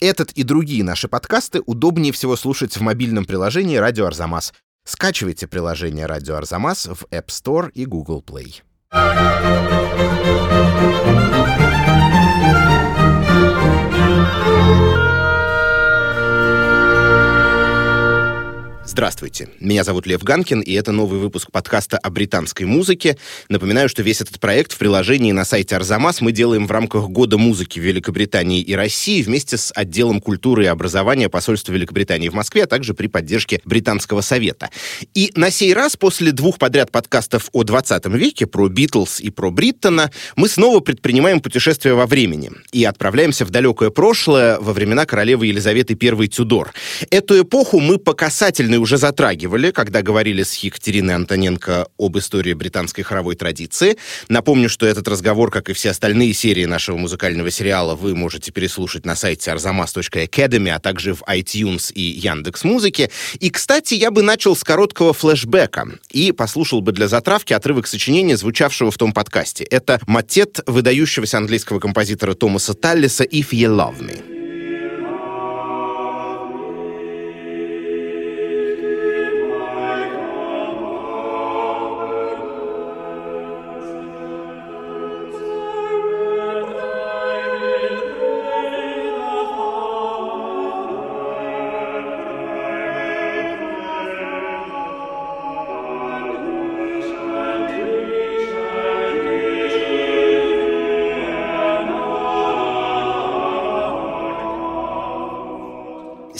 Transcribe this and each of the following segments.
Этот и другие наши подкасты удобнее всего слушать в мобильном приложении «Радио Арзамас». Скачивайте приложение «Радио Арзамас» в App Store и Google Play. Здравствуйте, меня зовут Лев Ганкин, и это новый выпуск подкаста о британской музыке. Напоминаю, что весь этот проект в приложении на сайте Арзамас мы делаем в рамках Года музыки в Великобритании и России вместе с отделом культуры и образования посольства Великобритании в Москве, а также при поддержке Британского совета. И на сей раз, после двух подряд подкастов о 20 веке, про Битлз и про Бриттона, мы снова предпринимаем путешествие во времени и отправляемся в далекое прошлое во времена королевы Елизаветы I Тюдор. Эту эпоху мы по касательной уже затрагивали, когда говорили с Екатериной Антоненко об истории британской хоровой традиции. Напомню, что этот разговор, как и все остальные серии нашего музыкального сериала, вы можете переслушать на сайте arzamas.academy, а также в iTunes и Яндекс Музыке. И, кстати, я бы начал с короткого флешбека и послушал бы для затравки отрывок сочинения, звучавшего в том подкасте. Это матет выдающегося английского композитора Томаса Таллиса «If You Love Me».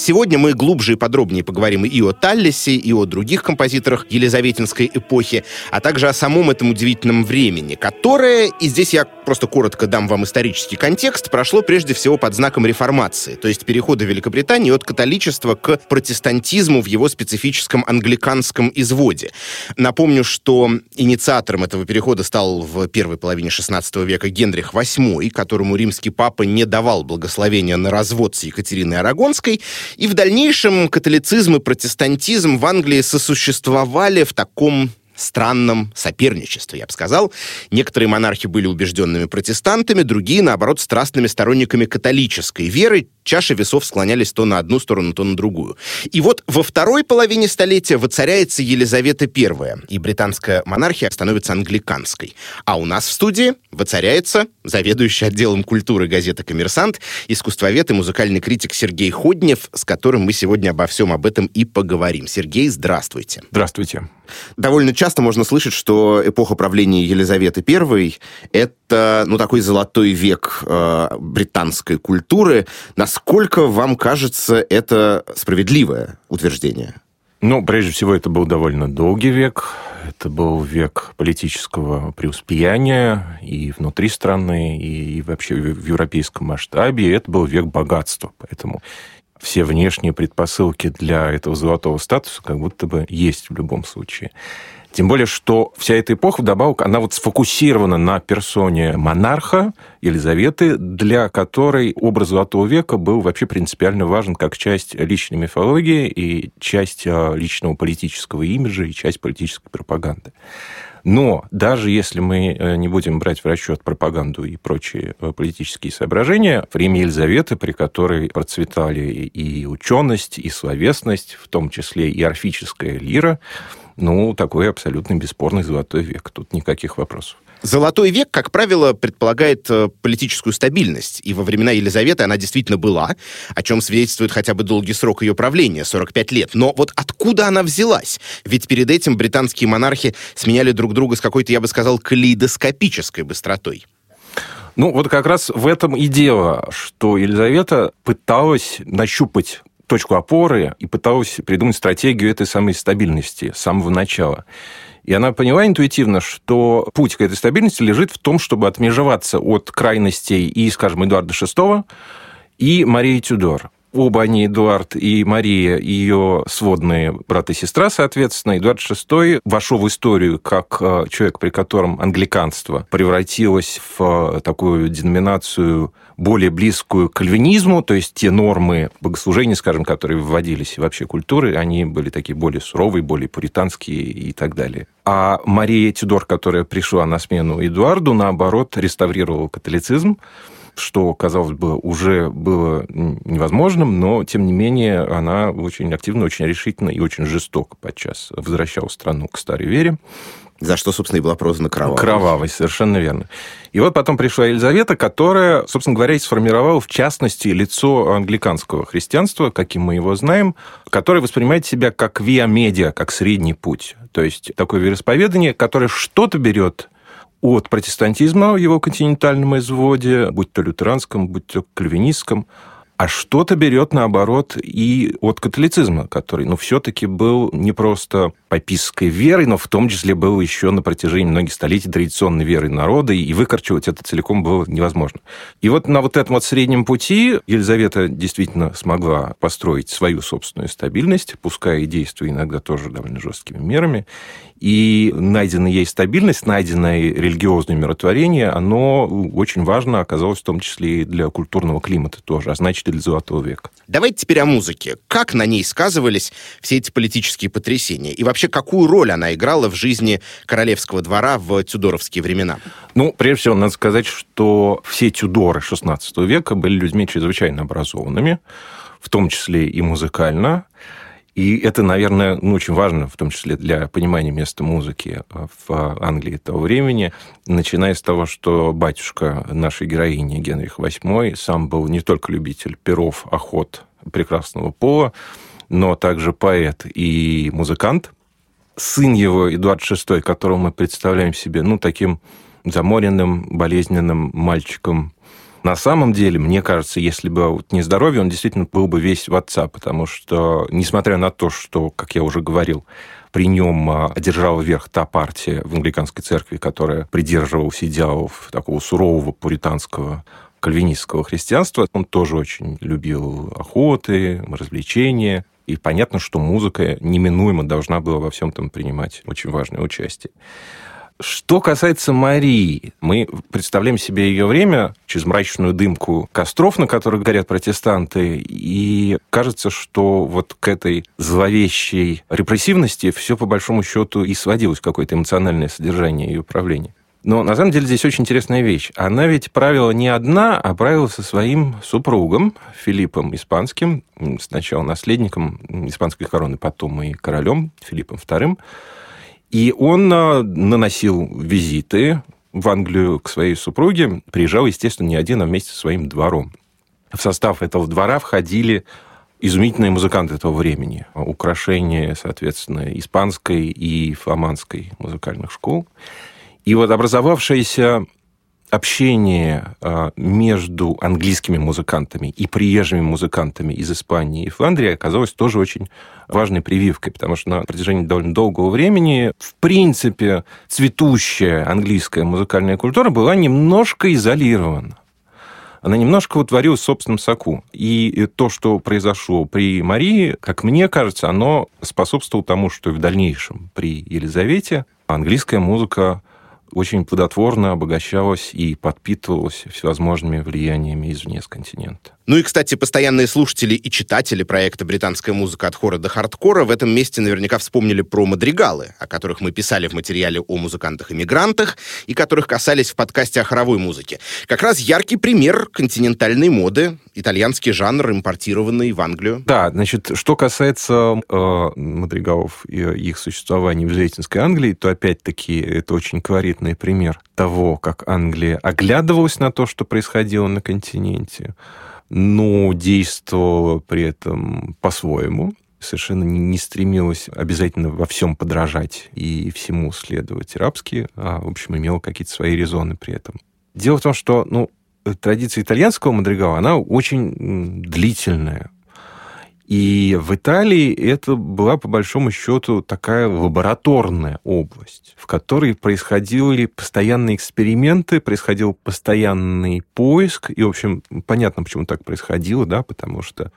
Сегодня мы глубже и подробнее поговорим и о Таллисе, и о других композиторах Елизаветинской эпохи, а также о самом этом удивительном времени, которое, и здесь я просто коротко дам вам исторический контекст, прошло прежде всего под знаком реформации, то есть перехода Великобритании от католичества к протестантизму в его специфическом англиканском изводе. Напомню, что инициатором этого перехода стал в первой половине XVI века Генрих VIII, которому римский папа не давал благословения на развод с Екатериной Арагонской, и в дальнейшем католицизм и протестантизм в Англии сосуществовали в таком странном соперничестве, я бы сказал. Некоторые монархи были убежденными протестантами, другие, наоборот, страстными сторонниками католической веры. Чаши весов склонялись то на одну сторону, то на другую. И вот во второй половине столетия воцаряется Елизавета I, и британская монархия становится англиканской. А у нас в студии воцаряется заведующий отделом культуры газеты «Коммерсант», искусствовед и музыкальный критик Сергей Ходнев, с которым мы сегодня обо всем об этом и поговорим. Сергей, здравствуйте. Здравствуйте. Довольно часто можно слышать, что эпоха правления Елизаветы I — это, ну, такой золотой век э, британской культуры. Насколько вам кажется это справедливое утверждение? Ну, прежде всего, это был довольно долгий век. Это был век политического преуспеяния и внутри страны, и вообще в европейском масштабе. И это был век богатства. Поэтому все внешние предпосылки для этого золотого статуса как будто бы есть в любом случае. Тем более, что вся эта эпоха, вдобавок, она вот сфокусирована на персоне монарха Елизаветы, для которой образ Золотого века был вообще принципиально важен как часть личной мифологии и часть а, личного политического имиджа и часть политической пропаганды. Но даже если мы э, не будем брать в расчет пропаганду и прочие э, политические соображения, время Елизаветы, при которой процветали и ученость, и словесность, в том числе и орфическая лира, ну, такой абсолютно бесспорный золотой век. Тут никаких вопросов. Золотой век, как правило, предполагает э, политическую стабильность, и во времена Елизаветы она действительно была, о чем свидетельствует хотя бы долгий срок ее правления, 45 лет. Но вот откуда она взялась? Ведь перед этим британские монархи сменяли друг друга с какой-то, я бы сказал, калейдоскопической быстротой. Ну, вот как раз в этом и дело, что Елизавета пыталась нащупать точку опоры и пыталась придумать стратегию этой самой стабильности с самого начала. И она поняла интуитивно, что путь к этой стабильности лежит в том, чтобы отмежеваться от крайностей и, скажем, Эдуарда VI и Марии Тюдор. Оба они, Эдуард и Мария, ее сводные брат и сестра, соответственно. Эдуард VI вошел в историю как э, человек, при котором англиканство превратилось в э, такую деноминацию более близкую к кальвинизму, то есть те нормы богослужения, скажем, которые вводились вообще культуры, они были такие более суровые, более пуританские и так далее. А Мария Тюдор, которая пришла на смену Эдуарду, наоборот, реставрировала католицизм, что, казалось бы, уже было невозможным, но, тем не менее, она очень активно, очень решительно и очень жестоко подчас возвращала страну к старой вере. За что, собственно, и была прозвана кровавой. Кровавой, совершенно верно. И вот потом пришла Елизавета, которая, собственно говоря, и сформировала, в частности, лицо англиканского христианства, каким мы его знаем, которое воспринимает себя как виа-медиа, как средний путь. То есть такое вероисповедание, которое что-то берет от протестантизма в его континентальном изводе, будь то лютеранском, будь то кальвинистском, а что-то берет, наоборот, и от католицизма, который, ну, все-таки был не просто папистской верой, но в том числе был еще на протяжении многих столетий традиционной верой народа, и выкорчевать это целиком было невозможно. И вот на вот этом вот среднем пути Елизавета действительно смогла построить свою собственную стабильность, пускай и действуя иногда тоже довольно жесткими мерами, и найденная ей стабильность, найденное религиозное миротворение, оно очень важно оказалось в том числе и для культурного климата тоже, а значит и для Золотого века. Давайте теперь о музыке. Как на ней сказывались все эти политические потрясения? И вообще, какую роль она играла в жизни королевского двора в тюдоровские времена? Ну, прежде всего, надо сказать, что все тюдоры XVI века были людьми чрезвычайно образованными, в том числе и музыкально. И это, наверное, ну, очень важно, в том числе для понимания места музыки в Англии того времени, начиная с того, что батюшка нашей героини Генрих VIII сам был не только любитель перов, охот прекрасного пола, но также поэт и музыкант. Сын его, Эдуард VI, которого мы представляем себе, ну, таким заморенным, болезненным мальчиком, на самом деле, мне кажется, если бы вот не здоровье, он действительно был бы весь в отца, потому что, несмотря на то, что, как я уже говорил, при нем а, одержала верх та партия в англиканской церкви, которая придерживалась идеалов такого сурового пуританского кальвинистского христианства. Он тоже очень любил охоты, развлечения. И понятно, что музыка неминуемо должна была во всем этом принимать очень важное участие. Что касается Марии, мы представляем себе ее время через мрачную дымку костров, на которых горят протестанты, и кажется, что вот к этой зловещей репрессивности все по большому счету и сводилось какое-то эмоциональное содержание ее правления. Но на самом деле здесь очень интересная вещь. Она ведь правила не одна, а правила со своим супругом Филиппом Испанским, сначала наследником испанской короны, потом и королем Филиппом II. И он а, наносил визиты в Англию к своей супруге. Приезжал, естественно, не один, а вместе со своим двором. В состав этого двора входили изумительные музыканты этого времени. Украшения, соответственно, испанской и фламандской музыкальных школ. И вот образовавшаяся общение а, между английскими музыкантами и приезжими музыкантами из Испании и Фландрии оказалось тоже очень важной прививкой, потому что на протяжении довольно долгого времени, в принципе, цветущая английская музыкальная культура была немножко изолирована она немножко утворилась в собственном соку. И то, что произошло при Марии, как мне кажется, оно способствовало тому, что и в дальнейшем при Елизавете английская музыка очень плодотворно обогащалась и подпитывалась всевозможными влияниями извне с континента. Ну и, кстати, постоянные слушатели и читатели проекта «Британская музыка от хора до хардкора» в этом месте наверняка вспомнили про мадригалы, о которых мы писали в материале о музыкантах-иммигрантах и которых касались в подкасте о хоровой музыке. Как раз яркий пример континентальной моды, итальянский жанр, импортированный в Англию. Да, значит, что касается э, мадригалов и их существования в Елизаветинской Англии, то опять-таки это очень колоритный пример того, как Англия оглядывалась на то, что происходило на континенте, но действовала при этом по-своему, совершенно не стремилась обязательно во всем подражать и всему следовать рабски, а, в общем, имела какие-то свои резоны при этом. Дело в том, что ну, традиция итальянского мадригала, она очень длительная. И в Италии это была, по большому счету, такая лабораторная область, в которой происходили постоянные эксперименты, происходил постоянный поиск. И, в общем, понятно, почему так происходило, да, потому что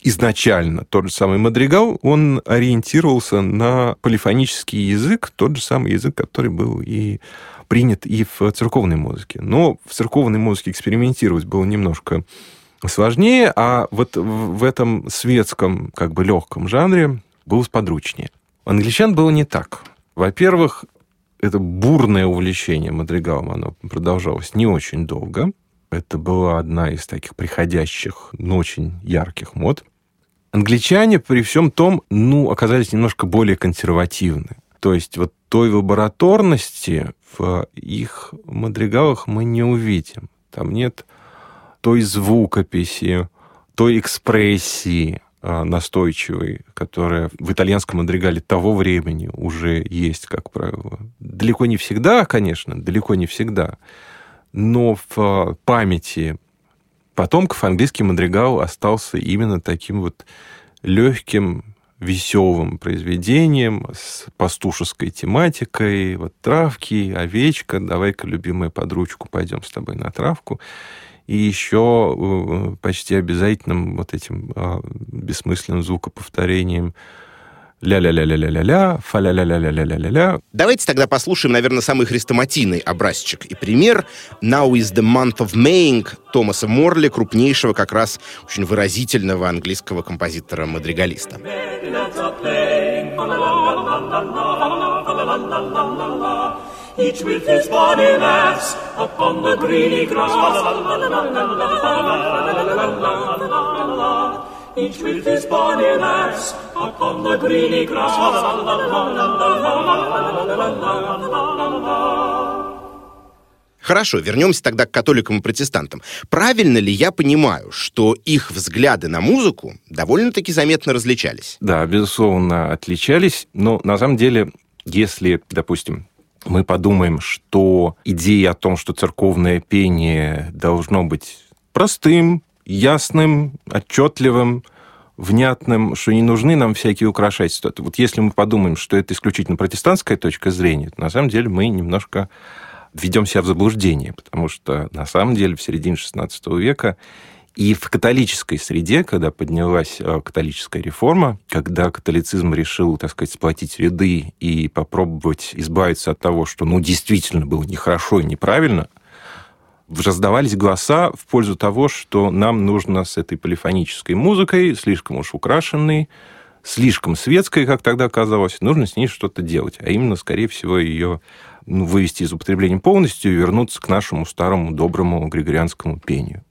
изначально тот же самый Мадригал, он ориентировался на полифонический язык, тот же самый язык, который был и принят и в церковной музыке. Но в церковной музыке экспериментировать было немножко сложнее, а вот в этом светском, как бы легком жанре было сподручнее. У англичан было не так. Во-первых, это бурное увлечение Мадригалом, оно продолжалось не очень долго. Это была одна из таких приходящих, но очень ярких мод. Англичане при всем том, ну, оказались немножко более консервативны. То есть вот той лабораторности в их мадригалах мы не увидим. Там нет той звукописи, той экспрессии а, настойчивой, которая в итальянском мадригале того времени уже есть, как правило. Далеко не всегда, конечно, далеко не всегда, но в а, памяти потомков английский мадригал остался именно таким вот легким, веселым произведением с пастушеской тематикой. Вот травки, овечка, давай-ка, любимая, под ручку пойдем с тобой на травку. И еще э, почти обязательным вот этим а, бессмысленным звукоповторением ля-ля-ля-ля-ля-ля-ля, фа-ля-ля-ля-ля-ля-ля-ля. Давайте тогда послушаем, наверное, самый хрестоматийный образчик и пример «Now is the month of Maying» Томаса Морли, крупнейшего как раз очень выразительного английского композитора-мадригалиста. Each with his bonny lass upon the greeny grass each with his bonny lass, upon the greeny grass. Хорошо, вернемся тогда к католикам и протестантам. Правильно ли я понимаю, что их взгляды на музыку довольно-таки заметно различались? Да, безусловно, отличались, но на самом деле, если, допустим, мы подумаем, что идея о том, что церковное пение должно быть простым, ясным, отчетливым, внятным, что не нужны нам всякие украшательства. Вот если мы подумаем, что это исключительно протестантская точка зрения, то на самом деле мы немножко введем себя в заблуждение, потому что на самом деле в середине XVI века и в католической среде, когда поднялась э, католическая реформа, когда католицизм решил, так сказать, сплотить ряды и попробовать избавиться от того, что, ну, действительно было нехорошо и неправильно – раздавались голоса в пользу того, что нам нужно с этой полифонической музыкой, слишком уж украшенной, слишком светской, как тогда казалось, нужно с ней что-то делать. А именно, скорее всего, ее ну, вывести из употребления полностью и вернуться к нашему старому доброму григорианскому пению.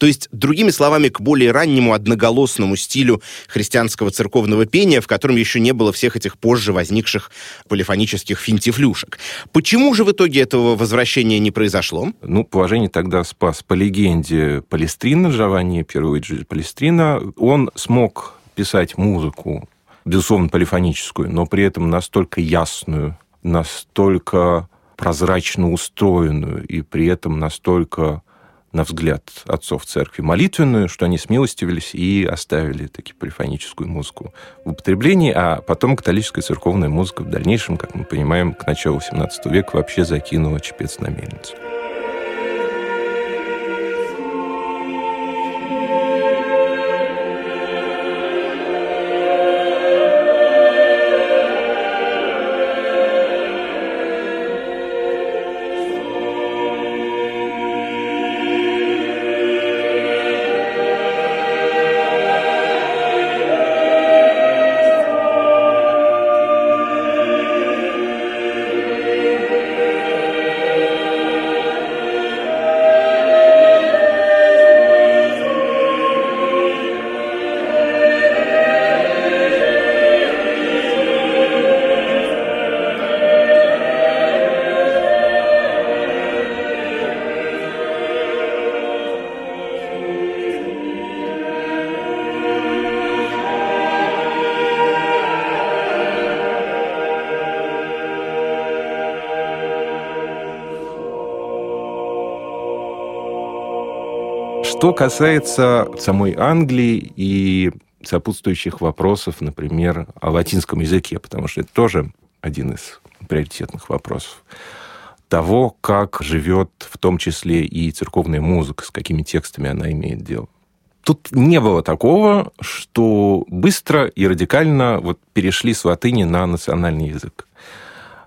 То есть, другими словами, к более раннему одноголосному стилю христианского церковного пения, в котором еще не было всех этих позже возникших полифонических финтифлюшек. Почему же в итоге этого возвращения не произошло? Ну, положение тогда спас по легенде Палестрина, Джованни Первоиджи Палестрина. Он смог писать музыку, безусловно, полифоническую, но при этом настолько ясную, настолько прозрачно устроенную и при этом настолько на взгляд отцов церкви, молитвенную, что они смилостивились и оставили таки полифоническую музыку в употреблении, а потом католическая церковная музыка в дальнейшем, как мы понимаем, к началу XVII века вообще закинула чепец на мельницу. Касается самой Англии и сопутствующих вопросов, например, о латинском языке, потому что это тоже один из приоритетных вопросов того, как живет в том числе и церковная музыка, с какими текстами она имеет дело. Тут не было такого, что быстро и радикально вот перешли с латыни на национальный язык.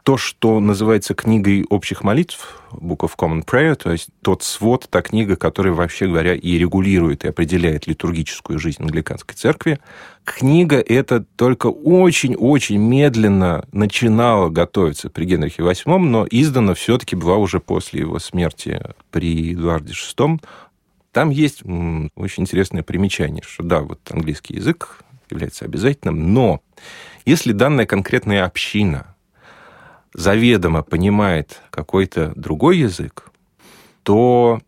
То, что называется книгой общих молитв, Book of Common Prayer, то есть тот свод, та книга, которая, вообще говоря, и регулирует, и определяет литургическую жизнь англиканской церкви. Книга эта только очень-очень медленно начинала готовиться при Генрихе VIII, но издана все-таки была уже после его смерти при Эдуарде VI. Там есть очень интересное примечание, что да, вот английский язык является обязательным, но если данная конкретная община заведомо понимает какой-то другой язык, то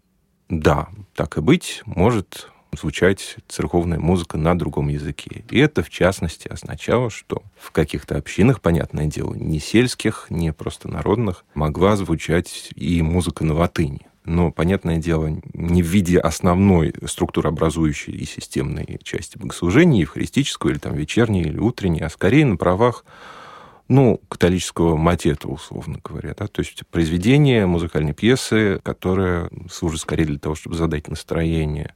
да, так и быть, может звучать церковная музыка на другом языке. И это, в частности, означало, что в каких-то общинах, понятное дело, не сельских, не просто народных, могла звучать и музыка на латыни. Но, понятное дело, не в виде основной структурообразующей и системной части богослужения, евхаристического или там вечерней или утренней, а скорее на правах ну, католического матета, условно говоря. Да? То есть произведение музыкальной пьесы, которое служит скорее для того, чтобы задать настроение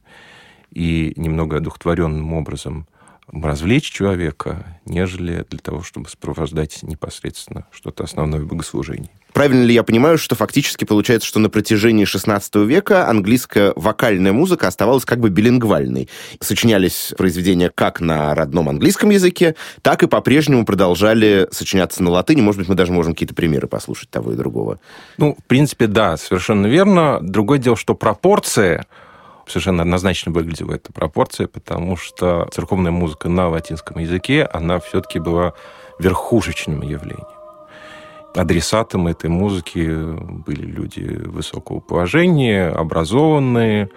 и немного одухотворенным образом развлечь человека, нежели для того, чтобы сопровождать непосредственно что-то основное в богослужении. Правильно ли я понимаю, что фактически получается, что на протяжении XVI века английская вокальная музыка оставалась как бы билингвальной? Сочинялись произведения как на родном английском языке, так и по-прежнему продолжали сочиняться на латыни. Может быть, мы даже можем какие-то примеры послушать того и другого. Ну, в принципе, да, совершенно верно. Другое дело, что пропорция совершенно однозначно выглядела эта пропорция, потому что церковная музыка на латинском языке, она все-таки была верхушечным явлением адресатом этой музыки были люди высокого положения, образованные,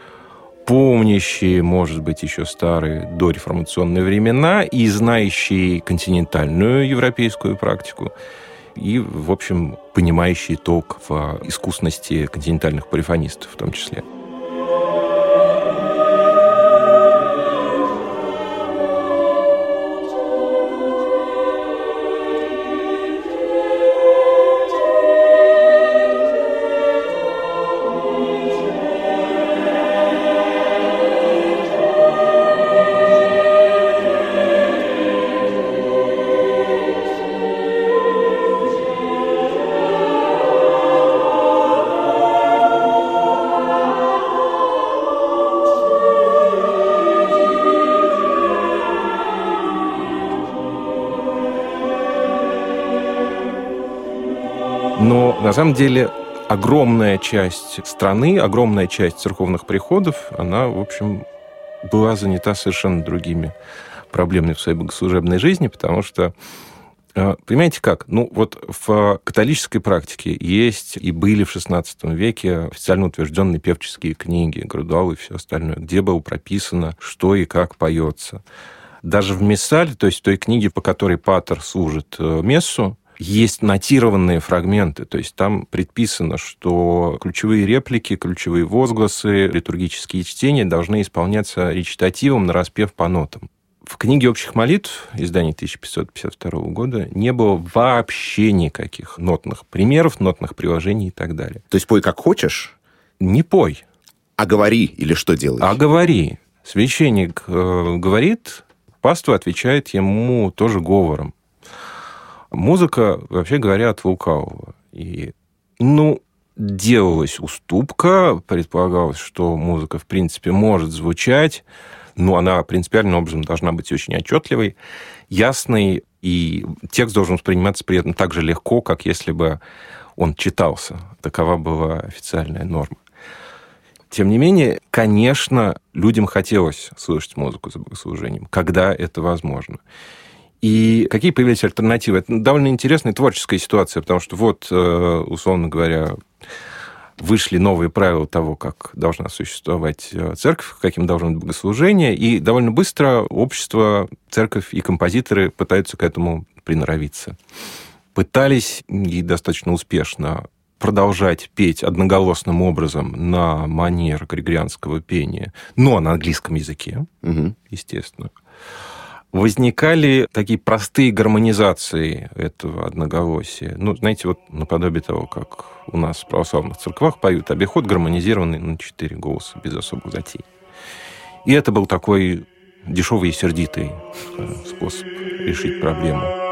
помнящие, может быть, еще старые дореформационные времена и знающие континентальную европейскую практику и, в общем, понимающие толк в искусности континентальных полифонистов в том числе. На самом деле огромная часть страны, огромная часть церковных приходов, она, в общем, была занята совершенно другими проблемами в своей богослужебной жизни, потому что э, Понимаете как? Ну, вот в католической практике есть и были в XVI веке официально утвержденные певческие книги, Грудал и все остальное, где было прописано, что и как поется. Даже в Мессале, то есть в той книге, по которой Патер служит э, мессу, есть нотированные фрагменты, то есть там предписано, что ключевые реплики, ключевые возгласы, литургические чтения должны исполняться речитативом на распев по нотам. В книге общих молитв, издании 1552 года, не было вообще никаких нотных примеров, нотных приложений и так далее. То есть пой как хочешь? Не пой. А говори или что делаешь? А говори. Священник э, говорит, паства отвечает ему тоже говором. Музыка, вообще говоря, от лукавого. И, ну, делалась уступка, предполагалось, что музыка, в принципе, может звучать, но она принципиальным образом должна быть очень отчетливой, ясной, и текст должен восприниматься при этом так же легко, как если бы он читался. Такова была официальная норма. Тем не менее, конечно, людям хотелось слышать музыку за богослужением, когда это возможно. И какие появились альтернативы? Это довольно интересная творческая ситуация, потому что вот, э, условно говоря, вышли новые правила того, как должна существовать э, церковь, каким должно быть богослужение, и довольно быстро общество, церковь и композиторы пытаются к этому приноровиться. Пытались и достаточно успешно продолжать петь одноголосным образом на манер григорианского пения, но на английском языке, угу. естественно возникали такие простые гармонизации этого одноголосия. Ну, знаете, вот наподобие того, как у нас в православных церквах поют обиход, гармонизированный на четыре голоса, без особых затей. И это был такой дешевый и сердитый э, способ решить проблему.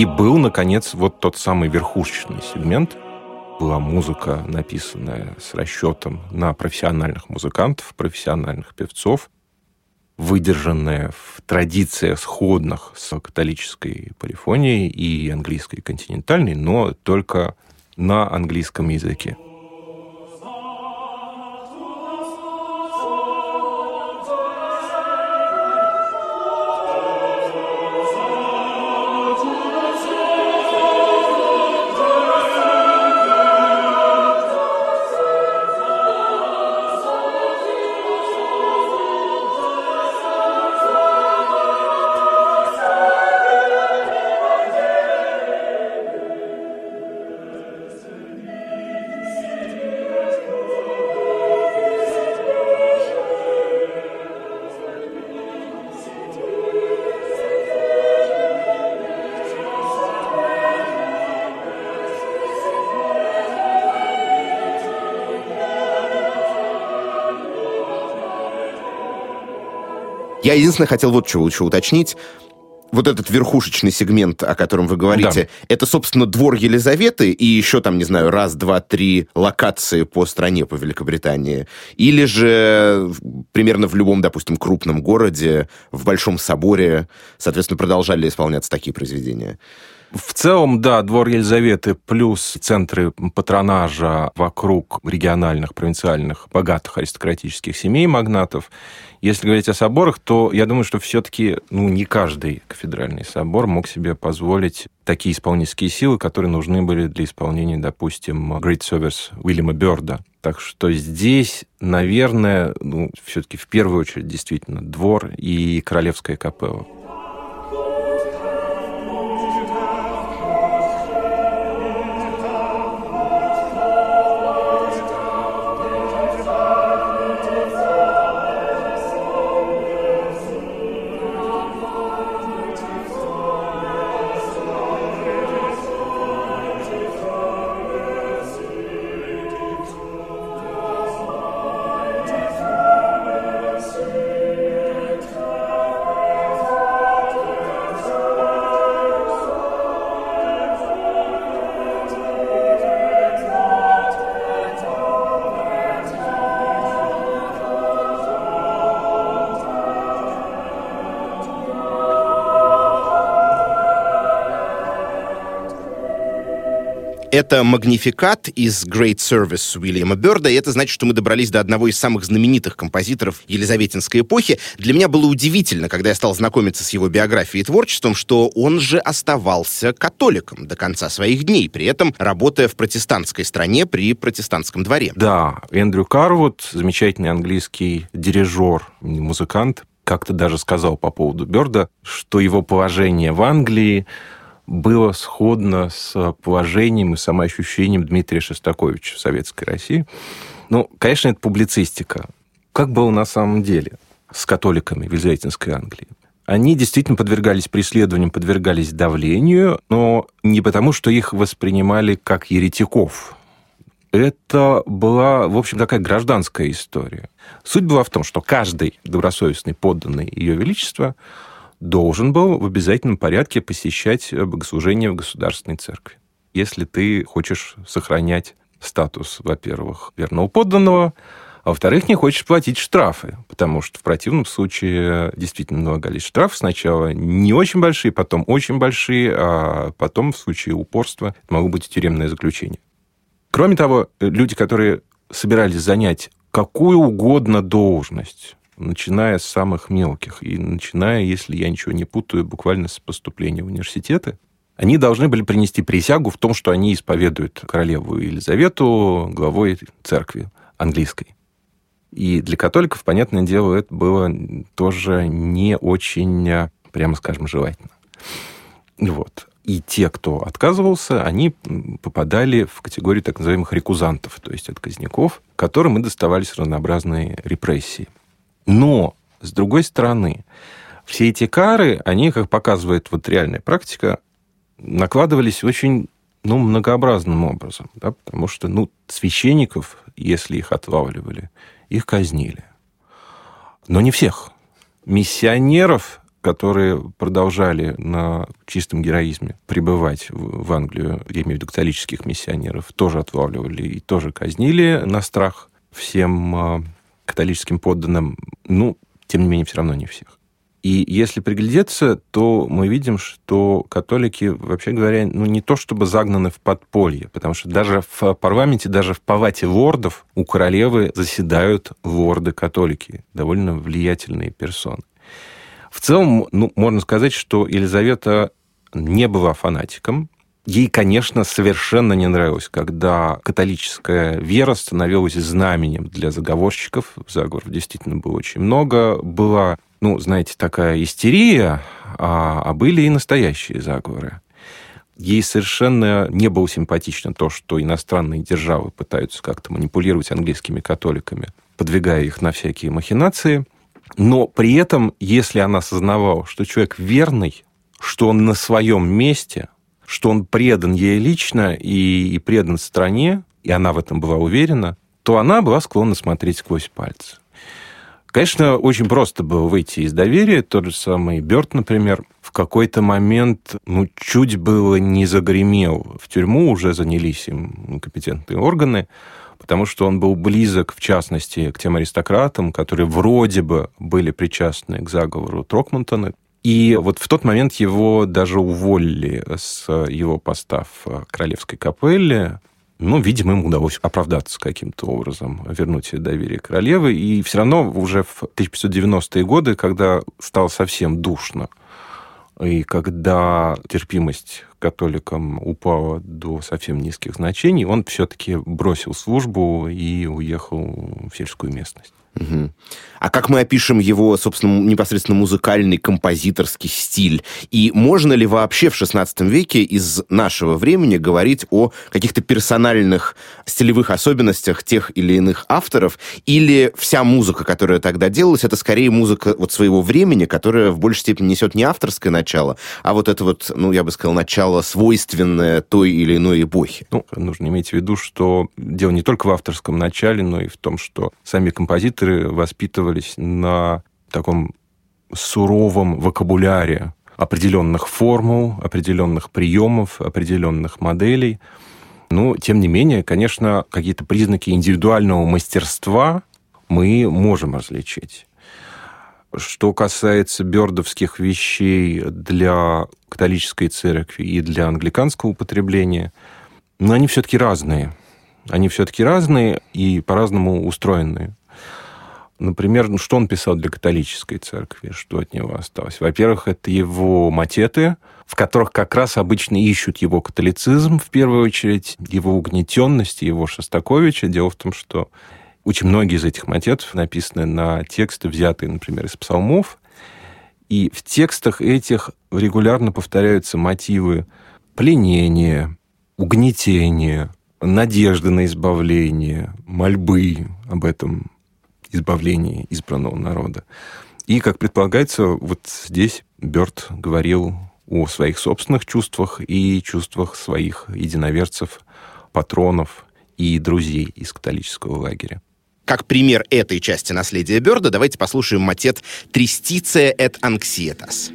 И был, наконец, вот тот самый верхушечный сегмент. Была музыка, написанная с расчетом на профессиональных музыкантов, профессиональных певцов, выдержанная в традициях сходных с католической полифонией и английской континентальной, но только на английском языке. Я единственное хотел вот чего лучше уточнить вот этот верхушечный сегмент, о котором вы говорите, да. это, собственно, двор Елизаветы и еще там, не знаю, раз, два, три локации по стране, по Великобритании. Или же примерно в любом, допустим, крупном городе, в Большом соборе, соответственно, продолжали исполняться такие произведения. В целом, да, двор Елизаветы плюс центры патронажа вокруг региональных, провинциальных, богатых аристократических семей магнатов. Если говорить о соборах, то я думаю, что все-таки ну, не каждый кафедральный собор мог себе позволить такие исполнительские силы, которые нужны были для исполнения, допустим, Great Service Уильяма Бёрда. Так что здесь, наверное, ну, все-таки в первую очередь действительно двор и королевская капелла. «Магнификат» из «Great Service» Уильяма Бёрда, и это значит, что мы добрались до одного из самых знаменитых композиторов Елизаветинской эпохи. Для меня было удивительно, когда я стал знакомиться с его биографией и творчеством, что он же оставался католиком до конца своих дней, при этом работая в протестантской стране при протестантском дворе. Да, Эндрю Карвуд, замечательный английский дирижер, музыкант, как-то даже сказал по поводу Бёрда, что его положение в Англии было сходно с положением и самоощущением Дмитрия Шостаковича в Советской России. Ну, конечно, это публицистика. Как было на самом деле с католиками в Елизаветинской Англии? Они действительно подвергались преследованиям, подвергались давлению, но не потому, что их воспринимали как еретиков. Это была, в общем, такая гражданская история. Суть была в том, что каждый добросовестный подданный Ее Величества должен был в обязательном порядке посещать э, богослужение в государственной церкви. Если ты хочешь сохранять статус, во-первых, верного подданного, а во-вторых, не хочешь платить штрафы, потому что в противном случае действительно налагались штрафы. Сначала не очень большие, потом очень большие, а потом в случае упорства это могло быть тюремное заключение. Кроме того, люди, которые собирались занять какую угодно должность, начиная с самых мелких и начиная, если я ничего не путаю, буквально с поступления в университеты, они должны были принести присягу в том, что они исповедуют королеву Елизавету главой церкви английской. И для католиков, понятное дело, это было тоже не очень, прямо скажем, желательно. Вот. И те, кто отказывался, они попадали в категорию так называемых рекузантов, то есть отказников, которым и доставались разнообразные репрессии. Но, с другой стороны, все эти кары, они, как показывает вот реальная практика, накладывались очень ну, многообразным образом, да, потому что ну, священников, если их отлавливали, их казнили. Но не всех. Миссионеров которые продолжали на чистом героизме пребывать в Англию, я имею в виду католических миссионеров, тоже отлавливали и тоже казнили на страх всем а, католическим подданным. Ну, тем не менее, все равно не всех. И если приглядеться, то мы видим, что католики, вообще говоря, ну не то чтобы загнаны в подполье, потому что даже в парламенте, даже в палате лордов у королевы заседают лорды-католики, довольно влиятельные персоны. В целом, ну, можно сказать, что Елизавета не была фанатиком. Ей, конечно, совершенно не нравилось, когда католическая вера становилась знаменем для заговорщиков. Заговоров действительно было очень много. Была, ну, знаете, такая истерия, а, а были и настоящие заговоры. Ей совершенно не было симпатично то, что иностранные державы пытаются как-то манипулировать английскими католиками, подвигая их на всякие махинации – но при этом, если она осознавала, что человек верный, что он на своем месте, что он предан ей лично и, и предан стране, и она в этом была уверена, то она была склонна смотреть сквозь пальцы. Конечно, очень просто было выйти из доверия. Тот же самый Бёрд, например, в какой-то момент ну, чуть было не загремел в тюрьму, уже занялись им компетентные органы, потому что он был близок, в частности, к тем аристократам, которые вроде бы были причастны к заговору Трокмонтона. И вот в тот момент его даже уволили с его поста в Королевской капелле. Ну, видимо, им удалось оправдаться каким-то образом, вернуть доверие королевы. И все равно уже в 1590-е годы, когда стало совсем душно, и когда терпимость католикам упала до совсем низких значений, он все-таки бросил службу и уехал в сельскую местность. Угу. А как мы опишем его, собственно, непосредственно музыкальный, композиторский стиль? И можно ли вообще в XVI веке из нашего времени говорить о каких-то персональных стилевых особенностях тех или иных авторов? Или вся музыка, которая тогда делалась, это скорее музыка вот своего времени, которая в большей степени несет не авторское начало, а вот это вот, ну, я бы сказал, начало свойственное той или иной эпохе? Ну, нужно иметь в виду, что дело не только в авторском начале, но и в том, что сами композиторы композиторы воспитывались на таком суровом вокабуляре определенных формул, определенных приемов, определенных моделей. Но, тем не менее, конечно, какие-то признаки индивидуального мастерства мы можем различить. Что касается бёрдовских вещей для католической церкви и для англиканского употребления, но они все-таки разные. Они все-таки разные и по-разному устроены. Например, ну, что он писал для католической церкви, что от него осталось? Во-первых, это его матеты, в которых как раз обычно ищут его католицизм, в первую очередь, его угнетенность, его Шостаковича. Дело в том, что очень многие из этих матетов написаны на тексты, взятые, например, из псалмов, и в текстах этих регулярно повторяются мотивы пленения, угнетения, надежды на избавление, мольбы об этом избавлении избранного народа. И, как предполагается, вот здесь Бёрд говорил о своих собственных чувствах и чувствах своих единоверцев, патронов и друзей из католического лагеря. Как пример этой части наследия Бёрда, давайте послушаем матет «Тристиция et anxietas».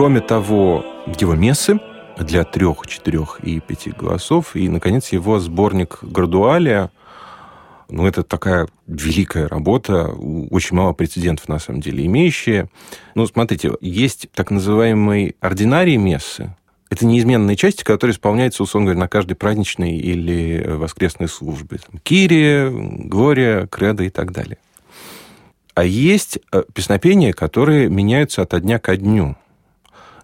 Кроме того, его мессы, для трех, четырех и пяти голосов. И, наконец, его сборник «Градуалия», ну, это такая великая работа, очень мало прецедентов, на самом деле, имеющие. Ну, смотрите, есть так называемые ординарии мессы. Это неизменные части, которые исполняются, условно говоря, на каждой праздничной или воскресной службе. Там, Кирия, Глория, Кредо и так далее. А есть э, песнопения, которые меняются от дня ко дню.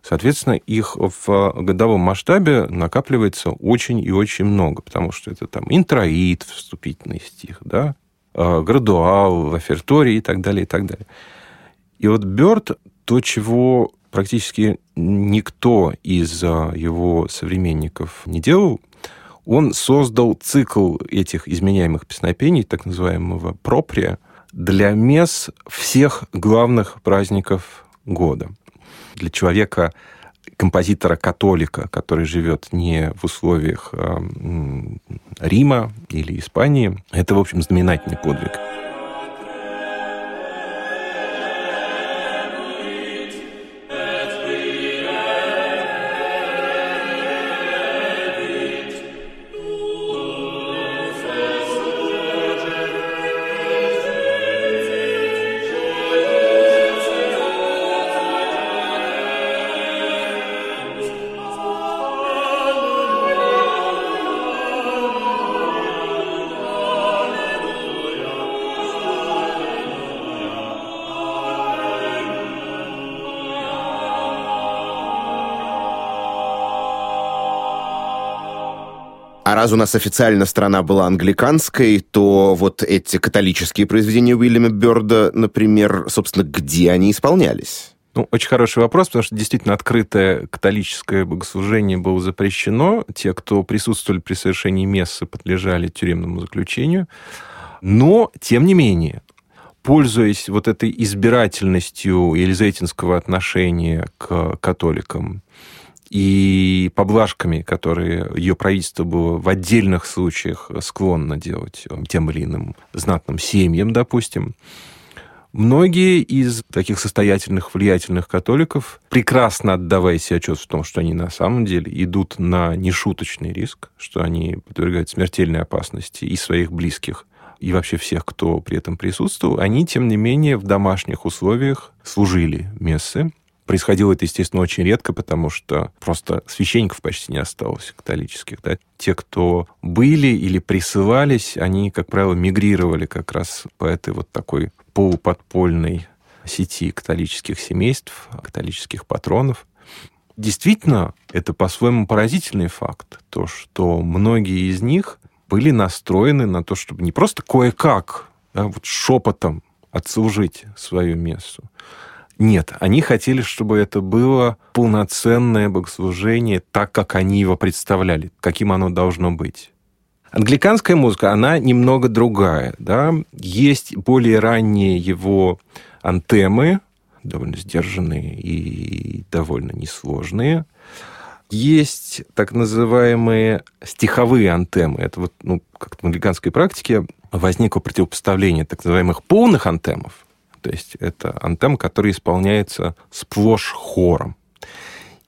Соответственно, их в годовом масштабе накапливается очень и очень много, потому что это там интроид, вступительный стих, да, э, градуал, оферторий и так далее, и так далее. И вот Бёрд, то, чего практически никто из э, его современников не делал, он создал цикл этих изменяемых песнопений, так называемого проприя, для мес всех главных праздников года для человека, композитора-католика, который живет не в условиях э, Рима или Испании, это, в общем, знаменательный подвиг. Раз у нас официально страна была англиканской, то вот эти католические произведения Уильяма Бёрда, например, собственно, где они исполнялись? Ну, очень хороший вопрос, потому что действительно открытое католическое богослужение было запрещено. Те, кто присутствовали при совершении мессы, подлежали тюремному заключению. Но, тем не менее, пользуясь вот этой избирательностью елизаветинского отношения к католикам, и поблажками, которые ее правительство было в отдельных случаях склонно делать тем или иным знатным семьям, допустим, Многие из таких состоятельных, влиятельных католиков, прекрасно отдавая себе отчет в том, что они на самом деле идут на нешуточный риск, что они подвергают смертельной опасности и своих близких, и вообще всех, кто при этом присутствовал, они, тем не менее, в домашних условиях служили мессы, Происходило это, естественно, очень редко, потому что просто священников почти не осталось католических. Да? Те, кто были или присылались, они, как правило, мигрировали как раз по этой вот такой полуподпольной сети католических семейств, католических патронов. Действительно, это по-своему поразительный факт, то, что многие из них были настроены на то, чтобы не просто кое-как, да, вот шепотом отслужить свою мессу, нет, они хотели, чтобы это было полноценное богослужение, так, как они его представляли, каким оно должно быть. Англиканская музыка, она немного другая. Да? Есть более ранние его антемы, довольно сдержанные и довольно несложные. Есть так называемые стиховые антемы. Это вот, ну, как в англиканской практике возникло противопоставление так называемых полных антемов, то есть это антем, который исполняется сплошь хором.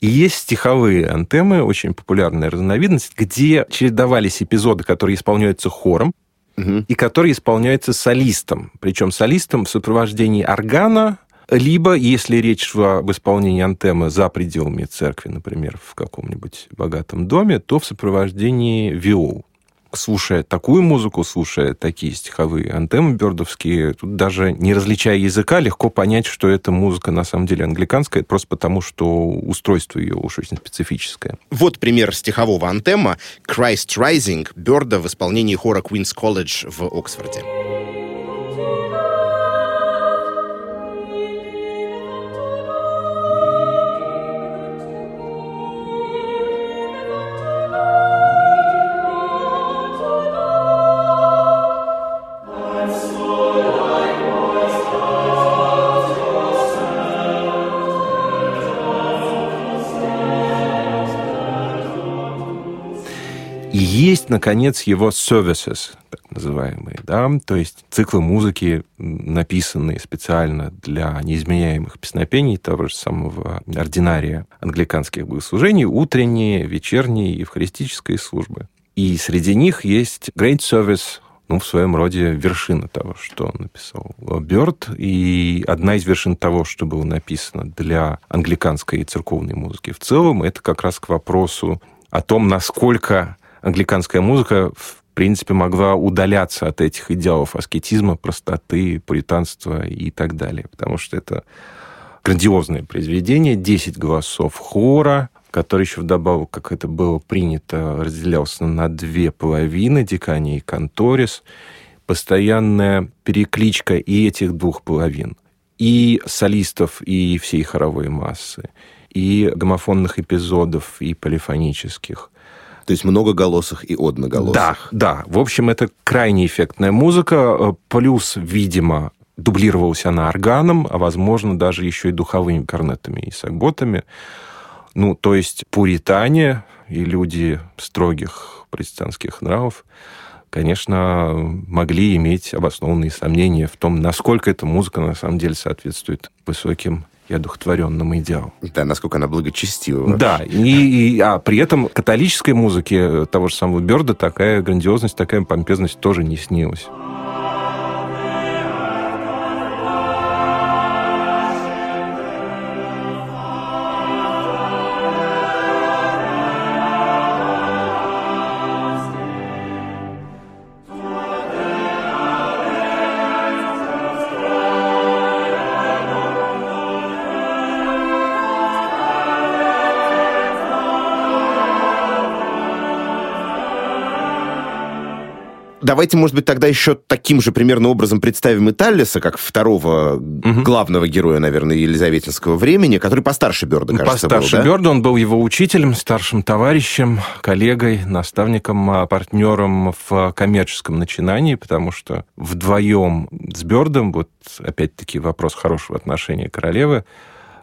И есть стиховые антемы, очень популярная разновидность, где чередовались эпизоды, которые исполняются хором, угу. и которые исполняются солистом. Причем солистом в сопровождении органа, либо, если речь шла об исполнении антемы за пределами церкви, например, в каком-нибудь богатом доме, то в сопровождении виол слушая такую музыку, слушая такие стиховые антемы бёрдовские, тут даже не различая языка, легко понять, что эта музыка на самом деле англиканская, просто потому, что устройство ее уж очень специфическое. Вот пример стихового антема «Christ Rising» Бёрда в исполнении хора Queen's College в Оксфорде. Есть, наконец, его services, так называемые, да, то есть циклы музыки, написанные специально для неизменяемых песнопений того же самого ординария англиканских богослужений, утренние, вечерние, евхаристические службы. И среди них есть Great Service ну, в своем роде вершина того, что он написал Бёрд. И одна из вершин того, что было написано для англиканской и церковной музыки в целом, это как раз к вопросу о том, насколько англиканская музыка в принципе могла удаляться от этих идеалов аскетизма, простоты, пуританства и так далее. Потому что это грандиозное произведение, 10 голосов хора, который еще вдобавок, как это было принято, разделялся на две половины, дикания и конторис, постоянная перекличка и этих двух половин, и солистов, и всей хоровой массы, и гомофонных эпизодов, и полифонических. То есть многоголосых и одноголосых. Да, да. В общем, это крайне эффектная музыка, плюс, видимо, дублировалась она органом, а, возможно, даже еще и духовыми корнетами и сагботами. Ну, то есть пуритане и люди строгих протестантских нравов, конечно, могли иметь обоснованные сомнения в том, насколько эта музыка на самом деле соответствует высоким и одухотворенным идеалам. Да, насколько она благочестива. Да, и, и, а при этом католической музыке того же самого Берда такая грандиозность, такая помпезность тоже не снилась. Давайте, может быть, тогда еще таким же примерно образом представим и Таллиса, как второго угу. главного героя, наверное, Елизаветинского времени, который постарше Бёрда, кажется, Постарше был, да? Бёрда, он был его учителем, старшим товарищем, коллегой, наставником, а, партнером в коммерческом начинании, потому что вдвоем с Бёрдом, вот опять-таки вопрос хорошего отношения королевы,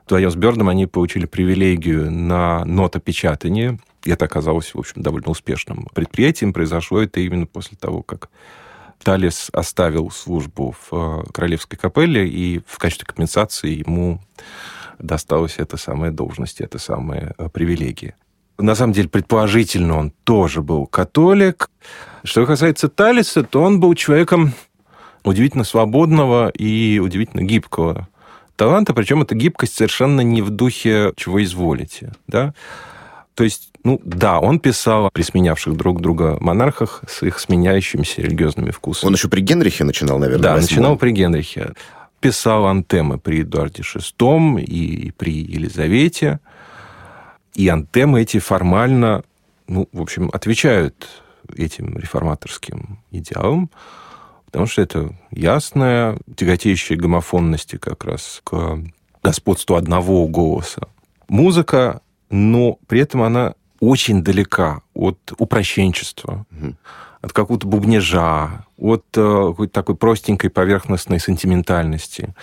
вдвоем с Бёрдом они получили привилегию на нотопечатание – это оказалось, в общем, довольно успешным предприятием. Произошло это именно после того, как Талис оставил службу в э, Королевской капелле, и в качестве компенсации ему досталась эта самая должность, эта самая э, привилегия. На самом деле, предположительно, он тоже был католик. Что касается Талиса, то он был человеком удивительно свободного и удивительно гибкого таланта, причем эта гибкость совершенно не в духе «чего изволите». Да? То есть ну да, он писал при сменявших друг друга монархах с их сменяющимися религиозными вкусами. Он еще при Генрихе начинал, наверное, Да, начинал при Генрихе. Писал антемы при Эдуарде VI и при Елизавете. И антемы эти формально, ну, в общем, отвечают этим реформаторским идеалам, потому что это ясная, тяготеющая гомофонности как раз к господству одного голоса. Музыка, но при этом она очень далека от упрощенчества, угу. от какого-то бубнежа, от э, какой-то такой простенькой поверхностной сентиментальности.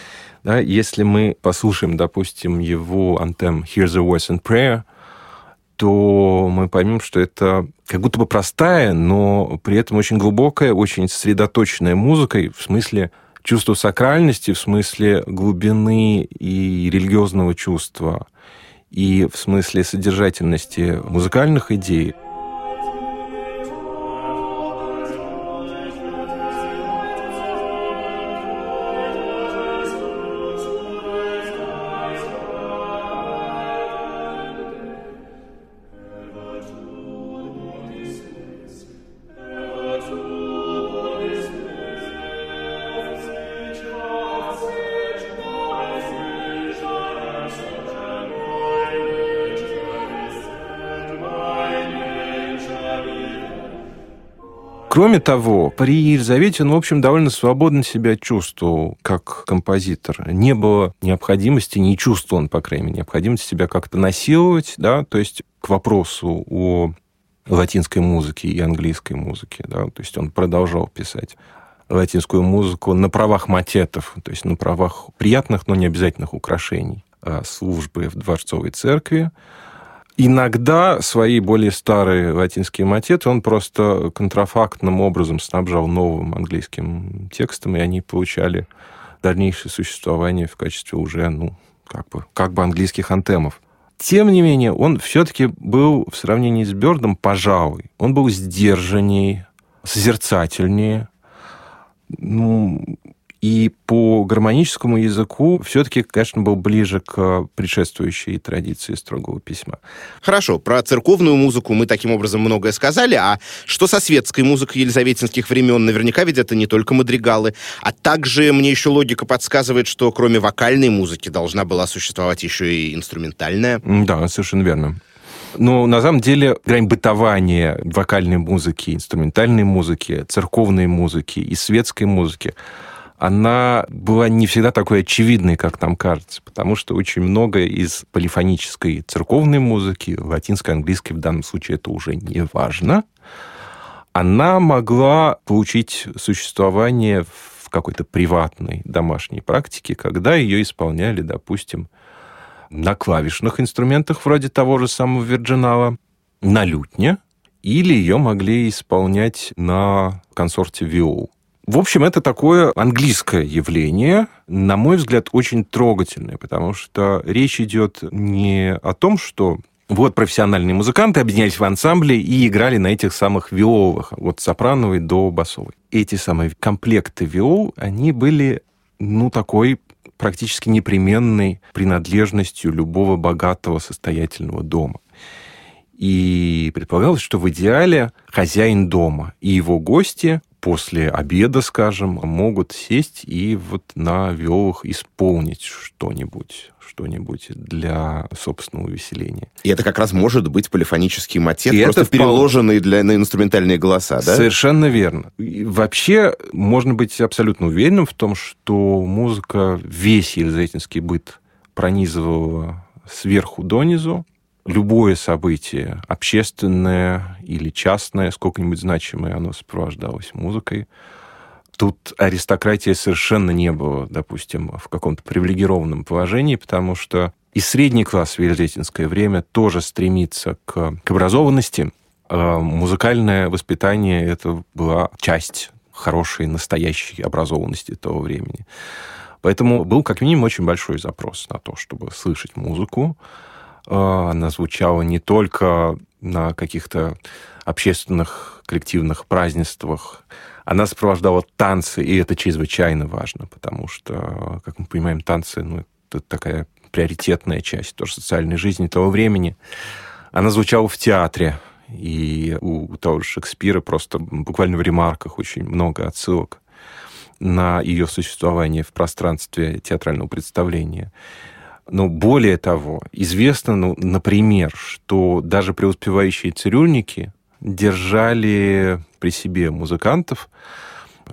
Да, если мы послушаем, допустим, его антем «Here's a Voice and Prayer», то мы поймем, что это как будто бы простая, но при этом очень глубокая, очень сосредоточенная музыка, в смысле чувства сакральности, в смысле глубины и религиозного чувства и в смысле содержательности музыкальных идей – Кроме того, при Елизавете он, в общем, довольно свободно себя чувствовал как композитор. Не было необходимости, не чувствовал он, по крайней мере, необходимости себя как-то насиловать, да, то есть к вопросу о латинской музыке и английской музыке, да, то есть он продолжал писать латинскую музыку на правах матетов, то есть на правах приятных, но не обязательных украшений а службы в Дворцовой церкви, Иногда свои более старые латинские мотеты он просто контрафактным образом снабжал новым английским текстом, и они получали дальнейшее существование в качестве уже, ну, как бы, как бы английских антемов. Тем не менее, он все-таки был в сравнении с Бёрдом, пожалуй, он был сдержанней, созерцательнее, ну, и по гармоническому языку все-таки, конечно, был ближе к предшествующей традиции строгого письма. Хорошо, про церковную музыку мы таким образом многое сказали, а что со светской музыкой елизаветинских времен? Наверняка ведь это не только мадригалы, а также мне еще логика подсказывает, что кроме вокальной музыки должна была существовать еще и инструментальная. Да, совершенно верно. Но на самом деле грань бытования вокальной музыки, инструментальной музыки, церковной музыки и светской музыки – она была не всегда такой очевидной, как нам кажется, потому что очень много из полифонической церковной музыки, латинской, английской в данном случае это уже не важно, она могла получить существование в какой-то приватной домашней практике, когда ее исполняли, допустим, на клавишных инструментах вроде того же самого Вирджинала, на лютне, или ее могли исполнять на консорте виол. В общем, это такое английское явление, на мой взгляд, очень трогательное, потому что речь идет не о том, что вот профессиональные музыканты объединялись в ансамбле и играли на этих самых виоловых, от сопрановой до басовой. Эти самые комплекты виол, они были, ну, такой практически непременной принадлежностью любого богатого состоятельного дома. И предполагалось, что в идеале хозяин дома и его гости после обеда, скажем, могут сесть и вот на виолах исполнить что-нибудь что-нибудь для собственного увеселения. И это как раз может быть полифонический мотив, и просто это переложенный для, на инструментальные голоса, да? Совершенно верно. И вообще, можно быть абсолютно уверенным в том, что музыка весь елизаветинский быт пронизывала сверху донизу, любое событие, общественное или частное, сколько-нибудь значимое, оно сопровождалось музыкой. Тут аристократия совершенно не была, допустим, в каком-то привилегированном положении, потому что и средний класс в Елизаветинское время тоже стремится к, к образованности. А музыкальное воспитание – это была часть хорошей, настоящей образованности того времени. Поэтому был как минимум очень большой запрос на то, чтобы слышать музыку, она звучала не только на каких-то общественных коллективных празднествах, она сопровождала танцы, и это чрезвычайно важно, потому что, как мы понимаем, танцы, ну, это такая приоритетная часть тоже социальной жизни того времени. Она звучала в театре, и у того же Шекспира просто буквально в ремарках очень много отсылок на ее существование в пространстве театрального представления. Но более того, известно, ну, например, что даже преуспевающие цирюльники держали при себе музыкантов,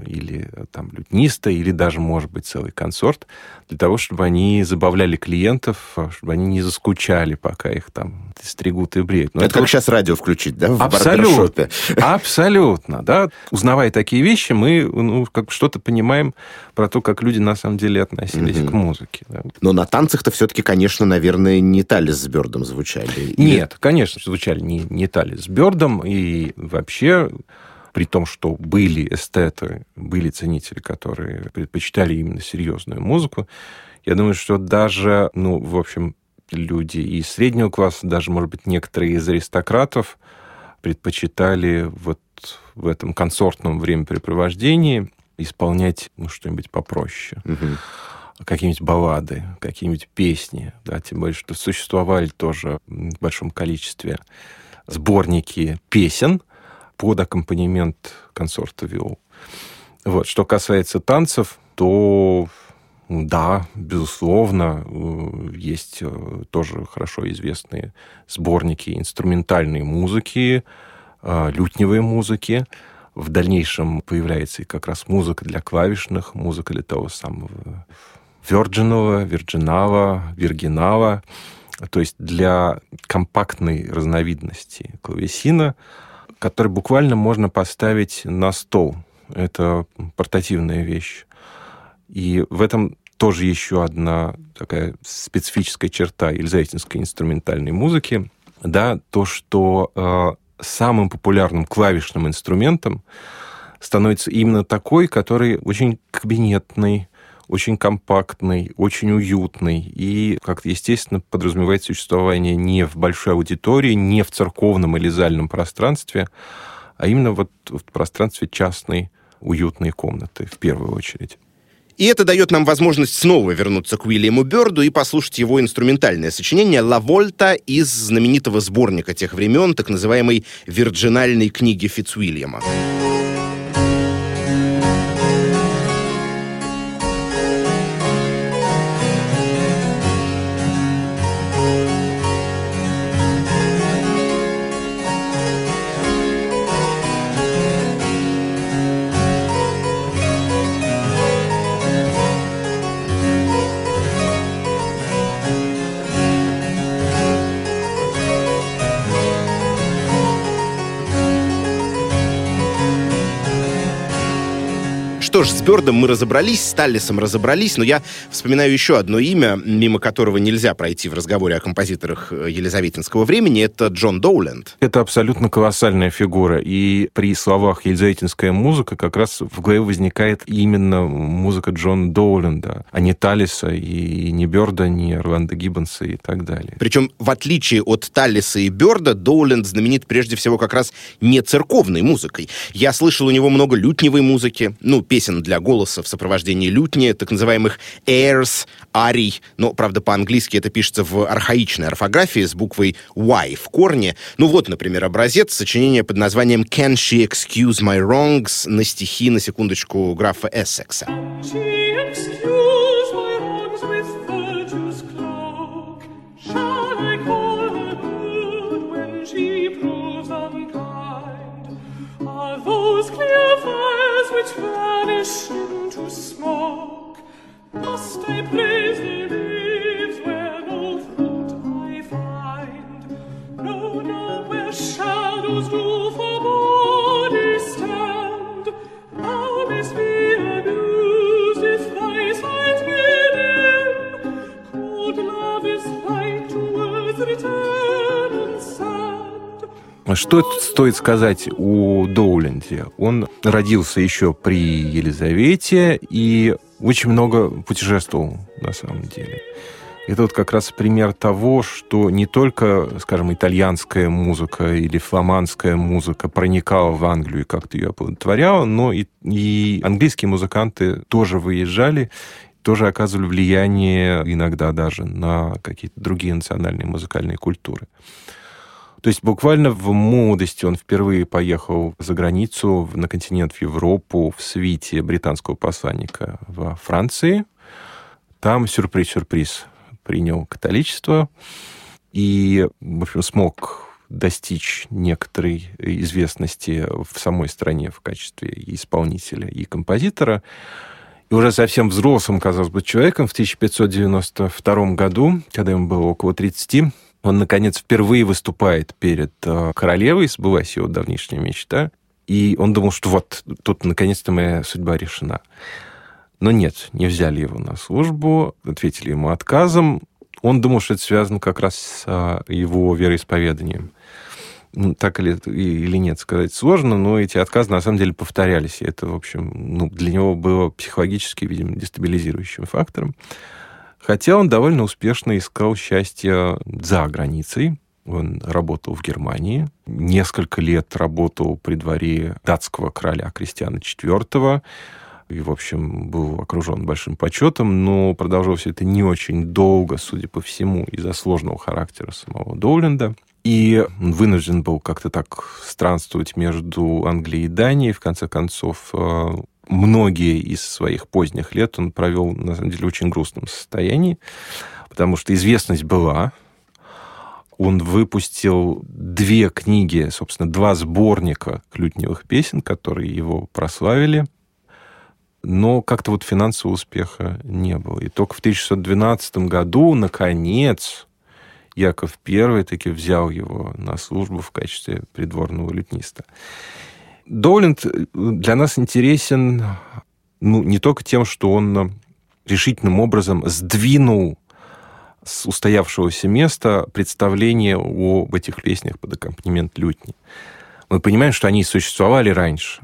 или там лютниста, или даже, может быть, целый консорт, для того, чтобы они забавляли клиентов, чтобы они не заскучали, пока их там стригут и бреют. Но это, это как вот... сейчас радио включить, да, в абсолютно, Абсолютно, да. Узнавая такие вещи, мы ну, как что-то понимаем про то, как люди на самом деле относились к музыке. Да. Но на танцах-то все-таки, конечно, наверное, не Талис с Бёрдом звучали. Или... Нет, конечно, звучали не, не Талис с Бёрдом, и вообще при том, что были эстеты, были ценители, которые предпочитали именно серьезную музыку, я думаю, что даже, ну, в общем, люди из среднего класса, даже, может быть, некоторые из аристократов предпочитали вот в этом консортном времяпрепровождении исполнять ну, что-нибудь попроще. Угу. Какие-нибудь баллады, какие-нибудь песни, да, тем более, что существовали тоже в большом количестве сборники песен, под аккомпанемент консорта виол. Вот. Что касается танцев, то да, безусловно, э, есть э, тоже хорошо известные сборники инструментальной музыки, э, лютневой музыки. В дальнейшем появляется и как раз музыка для клавишных, музыка для того самого Virginова, Вирджинала, Виргинала, то есть для компактной разновидности клавесина – который буквально можно поставить на стол. Это портативная вещь. И в этом тоже еще одна такая специфическая черта елизаветинской инструментальной музыки. да, то, что э, самым популярным клавишным инструментом становится именно такой, который очень кабинетный, очень компактный, очень уютный. И, как-то, естественно, подразумевает существование не в большой аудитории, не в церковном или зальном пространстве, а именно вот в пространстве частной уютной комнаты, в первую очередь. И это дает нам возможность снова вернуться к Уильяму Бёрду и послушать его инструментальное сочинение «Ла Вольта» из знаменитого сборника тех времен, так называемой «Вирджинальной книги Фицуильяма». что ж, с Бёрдом мы разобрались, с Таллисом разобрались, но я вспоминаю еще одно имя, мимо которого нельзя пройти в разговоре о композиторах э, Елизаветинского времени, это Джон Доуленд. Это абсолютно колоссальная фигура, и при словах «Елизаветинская музыка» как раз в голове возникает именно музыка Джона Доуленда, а не Таллиса, и не Бёрда, не Орландо Гиббонса и так далее. Причем, в отличие от Таллиса и Бёрда, Доуленд знаменит прежде всего как раз не церковной музыкой. Я слышал у него много лютневой музыки, ну, песен песен для голоса в сопровождении лютни, так называемых airs, арий, но, правда, по-английски это пишется в архаичной орфографии с буквой Y в корне. Ну вот, например, образец сочинения под названием «Can she excuse my wrongs» на стихи, на секундочку, графа Эссекса. those clear it vanish into smoke, must I praise thee? Что стоит сказать о Доуленде? Он родился еще при Елизавете и очень много путешествовал на самом деле. Это вот как раз пример того, что не только, скажем, итальянская музыка или фламандская музыка проникала в Англию и как-то ее оплодотворяла, но и, и английские музыканты тоже выезжали, тоже оказывали влияние иногда даже на какие-то другие национальные музыкальные культуры. То есть буквально в молодости он впервые поехал за границу, на континент, в Европу, в свите британского посланника во Франции. Там, сюрприз-сюрприз, принял католичество и, в общем, смог достичь некоторой известности в самой стране в качестве исполнителя и композитора. И уже совсем взрослым, казалось бы, человеком в 1592 году, когда ему было около 30, он, наконец, впервые выступает перед э, королевой, сбылась его давнишняя мечта, и он думал, что вот, тут наконец-то моя судьба решена. Но нет, не взяли его на службу, ответили ему отказом. Он думал, что это связано как раз с э, его вероисповеданием. Ну, так или, или нет, сказать сложно, но эти отказы на самом деле повторялись. И это, в общем, ну, для него было психологически, видимо, дестабилизирующим фактором. Хотя он довольно успешно искал счастье за границей. Он работал в Германии, несколько лет работал при дворе датского короля Кристиана IV, и, в общем, был окружен большим почетом, но продолжалось это не очень долго, судя по всему, из-за сложного характера самого Доуленда. И вынужден был как-то так странствовать между Англией и Данией. В конце концов, э, многие из своих поздних лет он провел, на самом деле, в очень грустном состоянии, потому что известность была. Он выпустил две книги, собственно, два сборника клютневых песен, которые его прославили. Но как-то вот финансового успеха не было. И только в 1612 году, наконец, Яков I таки взял его на службу в качестве придворного лютниста. Доуленд э, для нас интересен ну, не только тем, что он решительным образом сдвинул с устоявшегося места представление об этих песнях под аккомпанемент лютни. Мы понимаем, что они существовали раньше.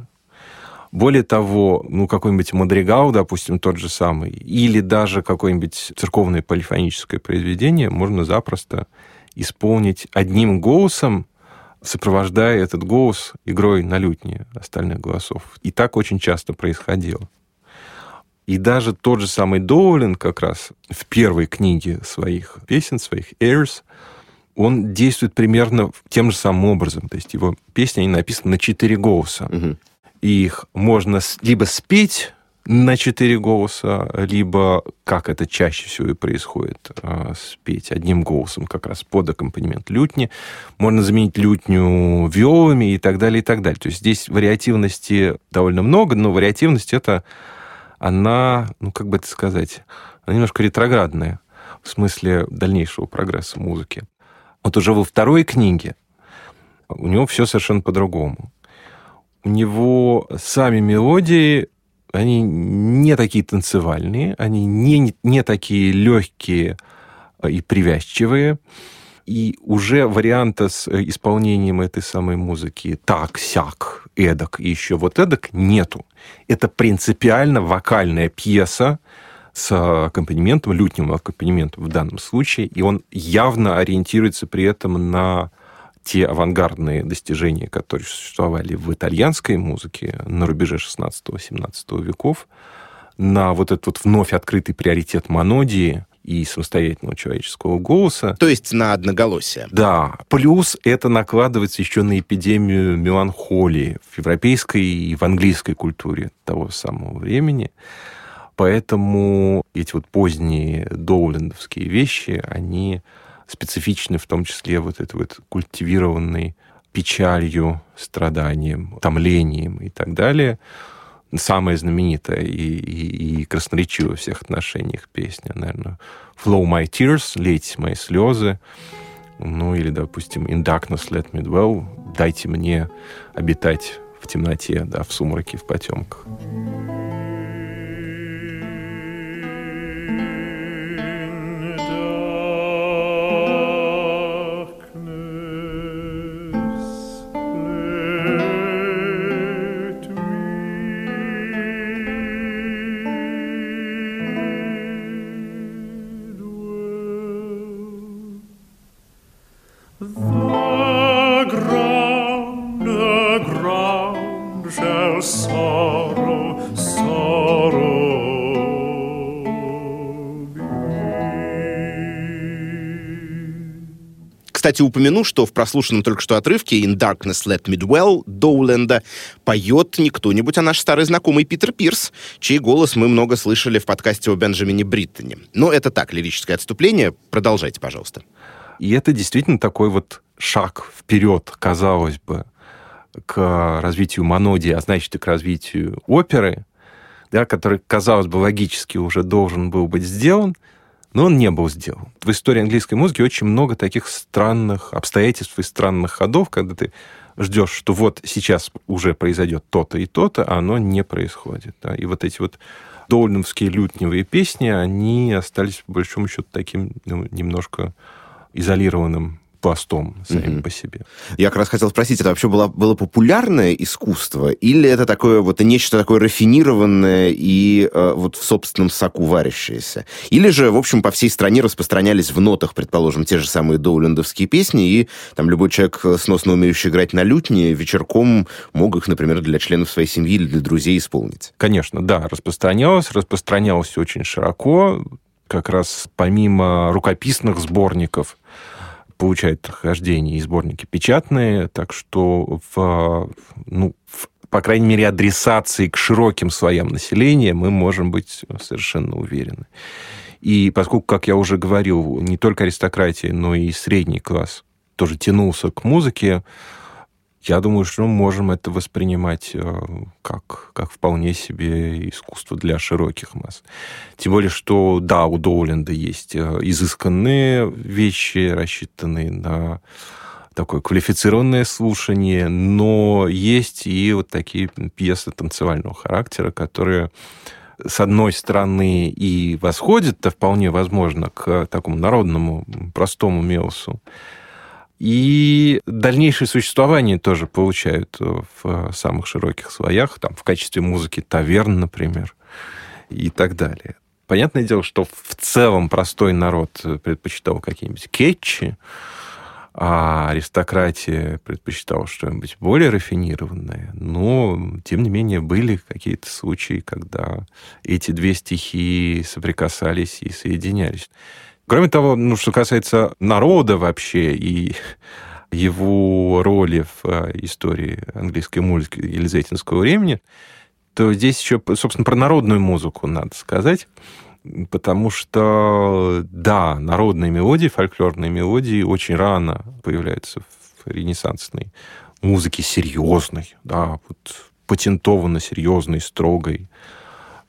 Более того, ну, какой-нибудь мадригал, допустим, тот же самый, или даже какое-нибудь церковное полифоническое произведение можно запросто исполнить одним голосом, сопровождая этот голос игрой на лютне остальных голосов. И так очень часто происходило. И даже тот же самый Доулин как раз в первой книге своих песен, своих airs, он действует примерно тем же самым образом. То есть его песни, они написаны на четыре голоса. Угу. И их можно либо спеть на четыре голоса, либо, как это чаще всего и происходит, а, спеть одним голосом как раз под аккомпанемент лютни. Можно заменить лютню виолами и так далее, и так далее. То есть здесь вариативности довольно много, но вариативность это она, ну, как бы это сказать, она немножко ретроградная в смысле дальнейшего прогресса музыки. Вот уже во второй книге у него все совершенно по-другому. У него сами мелодии, они не такие танцевальные, они не, не такие легкие и привязчивые и уже варианта с э, исполнением этой самой музыки так, сяк, эдак и еще вот эдак нету. Это принципиально вокальная пьеса с аккомпанементом, лютневым аккомпанементом в данном случае, и он явно ориентируется при этом на те авангардные достижения, которые существовали в итальянской музыке на рубеже 16-17 веков, на вот этот вот вновь открытый приоритет монодии, и самостоятельного человеческого голоса. То есть на одноголосие. Да. Плюс это накладывается еще на эпидемию меланхолии в европейской и в английской культуре того самого времени. Поэтому эти вот поздние доулендовские вещи, они специфичны в том числе вот этой вот культивированной печалью, страданием, томлением и так далее – самая знаменитая и, и, и красноречивая во всех отношениях песня, наверное, Flow My Tears, лейте мои слезы, ну или, допустим, In Darkness Let Me Dwell, дайте мне обитать в темноте, да, в сумраке, в потемках. Кстати, упомяну, что в прослушанном только что отрывке «In Darkness Let Me Dwell» Доуленда поет не кто-нибудь, а наш старый знакомый Питер Пирс, чей голос мы много слышали в подкасте о Бенджамине Бриттоне. Но это так, лирическое отступление. Продолжайте, пожалуйста. И это действительно такой вот шаг вперед, казалось бы, к развитию монодии, а значит и к развитию оперы, да, который, казалось бы, логически уже должен был быть сделан, но он не был сделан. В истории английской музыки очень много таких странных обстоятельств и странных ходов, когда ты ждешь, что вот сейчас уже произойдет то-то и то-то, а оно не происходит. Да? И вот эти вот долиновские лютневые песни, они остались, по большому счету, таким ну, немножко изолированным пластом самим mm-hmm. по себе. Я как раз хотел спросить, это вообще было, было популярное искусство, или это такое вот нечто такое рафинированное и э, вот в собственном соку варящееся? Или же, в общем, по всей стране распространялись в нотах, предположим, те же самые доулендовские песни, и там любой человек, э, сносно умеющий играть на лютне, вечерком мог их, например, для членов своей семьи или для друзей исполнить? Конечно, да, распространялось, распространялось очень широко, как раз помимо рукописных сборников, получают хождение и сборники печатные, так что в, ну, в, по крайней мере, адресации к широким слоям населения мы можем быть совершенно уверены. И поскольку, как я уже говорил, не только аристократия, но и средний класс тоже тянулся к музыке, я думаю, что мы можем это воспринимать э, как, как вполне себе искусство для широких масс. Тем более, что, да, у Доуленда есть э, изысканные вещи, рассчитанные на такое квалифицированное слушание, но есть и вот такие пьесы танцевального характера, которые с одной стороны, и восходит-то вполне возможно к такому народному, простому мелсу, и дальнейшее существование тоже получают в самых широких слоях, там, в качестве музыки таверн, например, и так далее. Понятное дело, что в целом простой народ предпочитал какие-нибудь кетчи, а аристократия предпочитала что-нибудь более рафинированное. Но, тем не менее, были какие-то случаи, когда эти две стихии соприкасались и соединялись. Кроме того, ну, что касается народа вообще и его роли в э, истории английской музыки елизаветинского времени, то здесь еще, собственно, про народную музыку надо сказать потому что, да, народные мелодии, фольклорные мелодии очень рано появляются в ренессансной музыке серьезной, да, вот патентованно серьезной, строгой,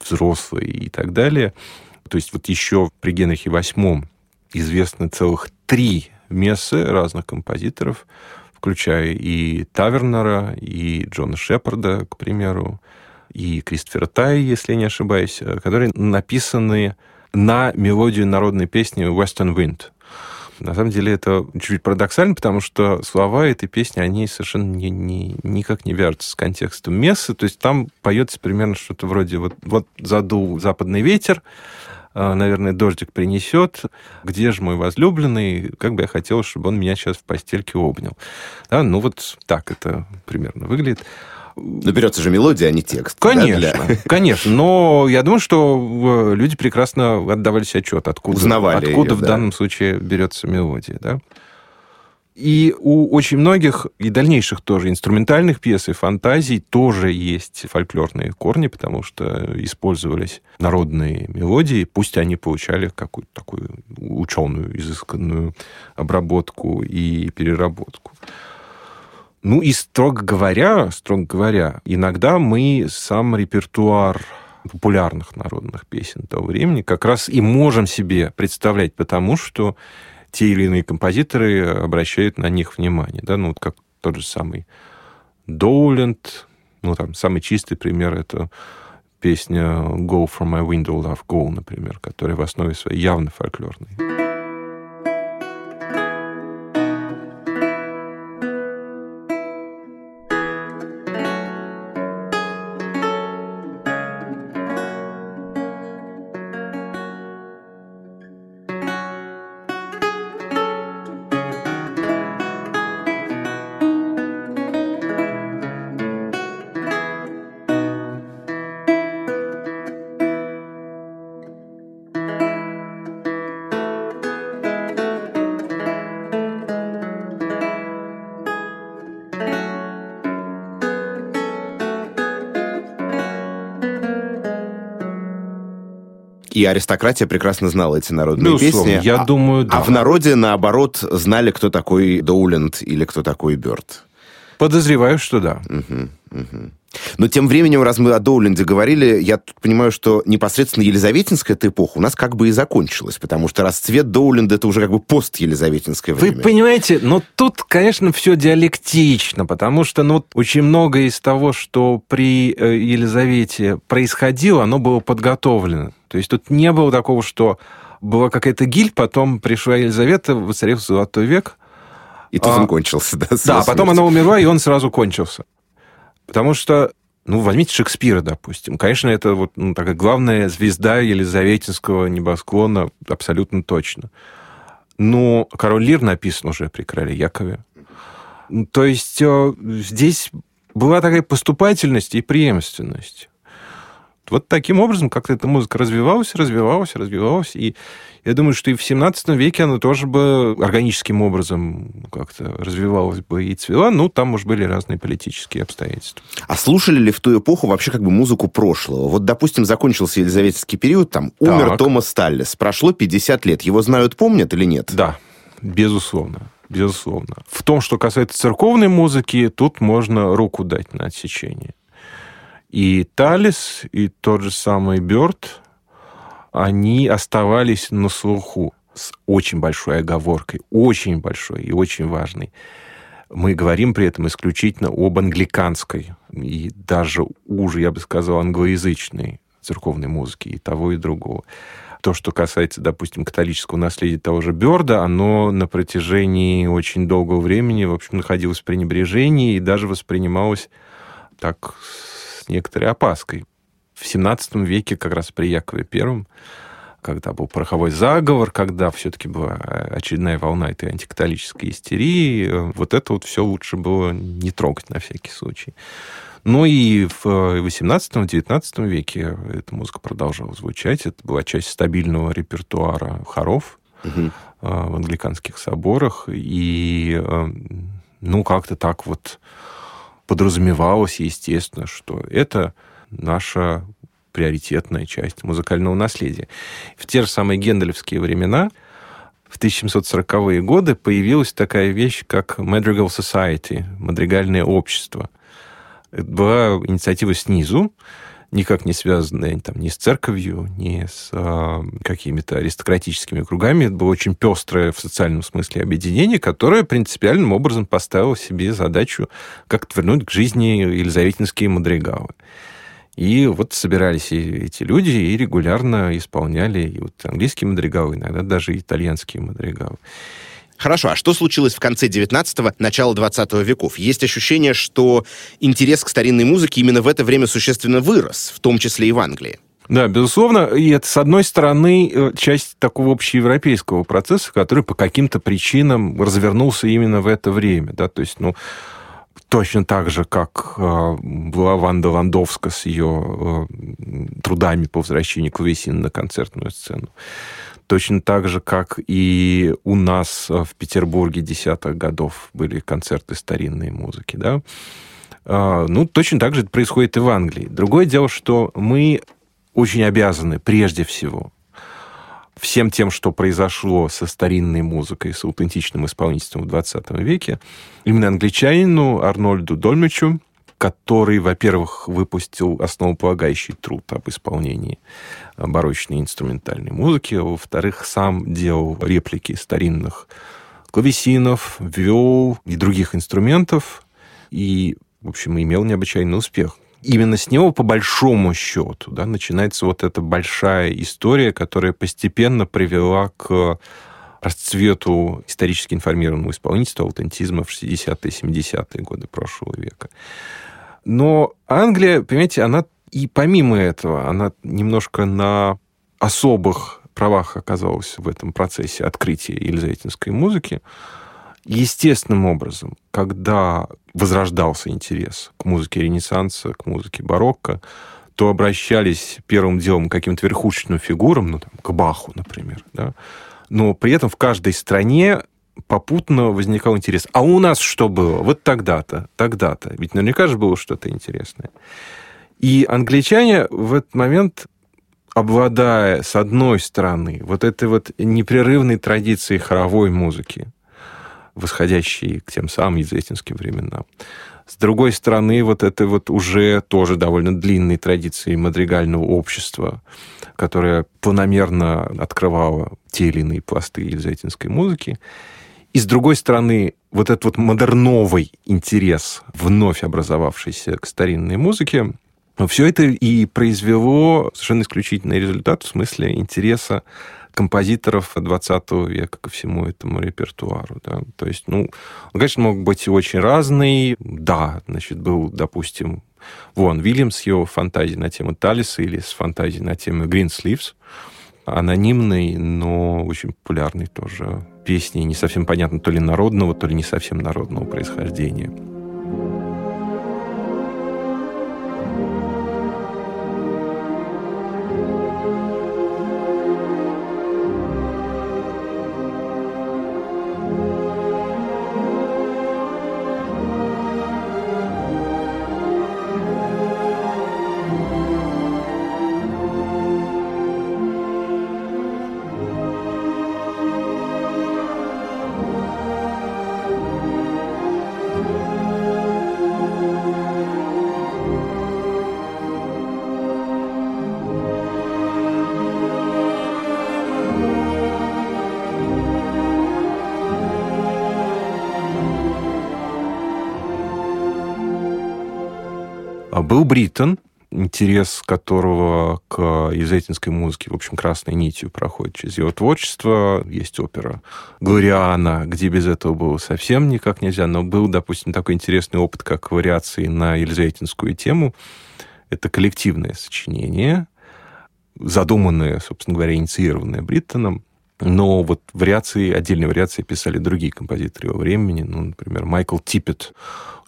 взрослой и так далее. То есть вот еще при Генрихе VIII известны целых три мессы разных композиторов, включая и Тавернера, и Джона Шепарда, к примеру, и Кристофера Тай, если я не ошибаюсь, э, которые написаны на мелодию народной песни «Western Wind». На самом деле это чуть-чуть парадоксально, потому что слова этой песни, они совершенно не, не, никак не вяжутся с контекстом мессы. То есть там поется примерно что-то вроде вот, вот задул западный ветер, наверное, дождик принесет, где же мой возлюбленный, как бы я хотел, чтобы он меня сейчас в постельке обнял. Да, ну вот так это примерно выглядит. Но берется же мелодия, а не текст. Конечно, да, для... конечно. Но я думаю, что э, люди прекрасно отдавали себе отчет, откуда, Узнавали откуда ее, в да. данном случае берется мелодия. Да? И у очень многих, и дальнейших тоже, инструментальных пьес и фантазий тоже есть фольклорные корни, потому что использовались народные мелодии, пусть они получали какую-то такую ученую, изысканную обработку и переработку. Ну и, строго говоря, строго говоря, иногда мы сам репертуар популярных народных песен того времени как раз и можем себе представлять, потому что те или иные композиторы обращают на них внимание. Да? Ну, вот как тот же самый Доуленд, ну, там, самый чистый пример — это песня «Go from my window, love, go», например, которая в основе своей явно фольклорная. И аристократия прекрасно знала эти народные Ну, условно, песни. я а, думаю, да. А в народе, наоборот, знали, кто такой Доуленд или кто такой Бёрд. Подозреваю, что да. Мгм, мгм. Но тем временем, раз мы о Доуленде говорили, я тут понимаю, что непосредственно Елизаветинская эта эпоха у нас как бы и закончилась, потому что расцвет Доуленда это уже как бы пост-Елизаветинское Вы время. понимаете, но тут, конечно, все диалектично, потому что ну, очень многое из того, что при э, Елизавете происходило, оно было подготовлено. То есть тут не было такого, что была какая-то гиль, потом пришла Елизавета, воцарился Золотой век. И тут а, он кончился, да? Да, потом она умерла, и он сразу кончился. Потому что, ну, возьмите Шекспира, допустим. Конечно, это вот ну, такая главная звезда Елизаветинского небосклона, абсолютно точно. Но «Король Лир» написан уже при короле Якове. То есть э, здесь была такая поступательность и преемственность. Вот таким образом как-то эта музыка развивалась, развивалась, развивалась. И я думаю, что и в 17 веке она тоже бы органическим образом как-то развивалась бы и цвела. Ну, там, может, были разные политические обстоятельства. А слушали ли в ту эпоху вообще как бы музыку прошлого? Вот, допустим, закончился Елизаветинский период, там умер Так. Томас Таллис, прошло 50 лет. Его знают, помнят или нет? Да, безусловно. Безусловно. В том, что касается церковной музыки, тут можно руку дать на отсечение. И Талис, и тот же самый Бёрд, они оставались на слуху с очень большой оговоркой, очень большой и очень важной. Мы говорим при этом исключительно об англиканской и даже уже, я бы сказал, англоязычной церковной музыки, и того, и другого. То, что касается, допустим, католического наследия того же Бёрда, оно на протяжении очень долгого времени, в общем, находилось в пренебрежении и даже воспринималось так с некоторой опаской. В XVII веке, как раз при Якове Первом, когда был пороховой заговор, когда все-таки была очередная волна этой антикатолической истерии, э, вот это вот все лучше было не трогать на всякий случай. Ну и в 18-19 веке эта музыка продолжала звучать. Это была часть стабильного репертуара хоров угу. в англиканских соборах. И, э, ну, как-то так вот подразумевалось, естественно, что это наша приоритетная часть музыкального наследия. В те же самые генделевские времена, в 1740-е годы, появилась такая вещь, как Madrigal Society, мадригальное общество – была инициатива снизу, никак не связанная там, ни с церковью, ни с а, какими-то аристократическими кругами. Это было очень пестрое в социальном смысле объединение, которое принципиальным образом поставило себе задачу как-то вернуть к жизни елизаветинские мадригалы. И вот собирались эти люди и регулярно исполняли и вот английские мадригалы, иногда даже итальянские мадригалы. Хорошо, а что случилось в конце 19-го, начало 20 веков? Есть ощущение, что интерес к старинной музыке именно в это время существенно вырос, в том числе и в Англии. Да, безусловно. И это, с одной стороны, э, часть такого общеевропейского процесса, который по каким-то причинам развернулся именно в это время. Да? То есть, ну, точно так же, как э, была Ванда Ландовска с ее э, трудами по возвращению клавесина на концертную сцену. Точно так же, как и у нас в Петербурге десятых годов были концерты старинной музыки, да. А, ну, точно так же это происходит и в Англии. Другое дело, что мы очень обязаны, прежде всего, всем тем, что произошло со старинной музыкой, с аутентичным исполнительством в 20 веке, именно англичанину Арнольду Дольмичу, который, во-первых, выпустил основополагающий труд об исполнении барочной инструментальной музыки, а во-вторых, сам делал реплики старинных клавесинов, виол и других инструментов, и, в общем, имел необычайный успех. Именно с него, по большому счету, да, начинается вот эта большая история, которая постепенно привела к расцвету исторически информированного исполнительства, аутентизма в 60-е, 70-е годы прошлого века. Но Англия, понимаете, она и помимо этого, она немножко на особых правах оказалась в этом процессе открытия елизаветинской музыки. Естественным образом, когда возрождался интерес к музыке Ренессанса, к музыке барокко, то обращались первым делом к каким-то верхушечным фигурам, ну, там, к Баху, например, да, но при этом в каждой стране попутно возникал интерес. А у нас что было? Вот тогда-то, тогда-то. Ведь наверняка же было что-то интересное. И англичане в этот момент, обладая, с одной стороны, вот этой вот непрерывной традицией хоровой музыки, восходящей к тем самым езетинским временам, с другой стороны, вот это вот уже тоже довольно длинной традиции мадригального общества, которое планомерно открывало те или иные пласты елизаветинской музыки, и с другой стороны, вот этот вот модерновый интерес, вновь образовавшийся к старинной музыке, все это и произвело совершенно исключительный результат в смысле интереса композиторов 20 века ко всему этому репертуару. Да. То есть, ну, он, конечно, мог быть очень разный. Да, значит, был, допустим, Вон Вильямс, его фантазии на тему Талиса или с фантазией на тему Green Sleeves. Анонимный, но очень популярный тоже песни, не совсем понятно, то ли народного, то ли не совсем народного происхождения. Был Бриттон, интерес которого к елизаветинской музыке, в общем, красной нитью проходит через его творчество. Есть опера «Глориана», где без этого было совсем никак нельзя, но был, допустим, такой интересный опыт, как вариации на елизаветинскую тему. Это коллективное сочинение, задуманное, собственно говоря, инициированное Бриттоном, но вот вариации, отдельные вариации писали другие композиторы его времени. Ну, например, Майкл Типпет,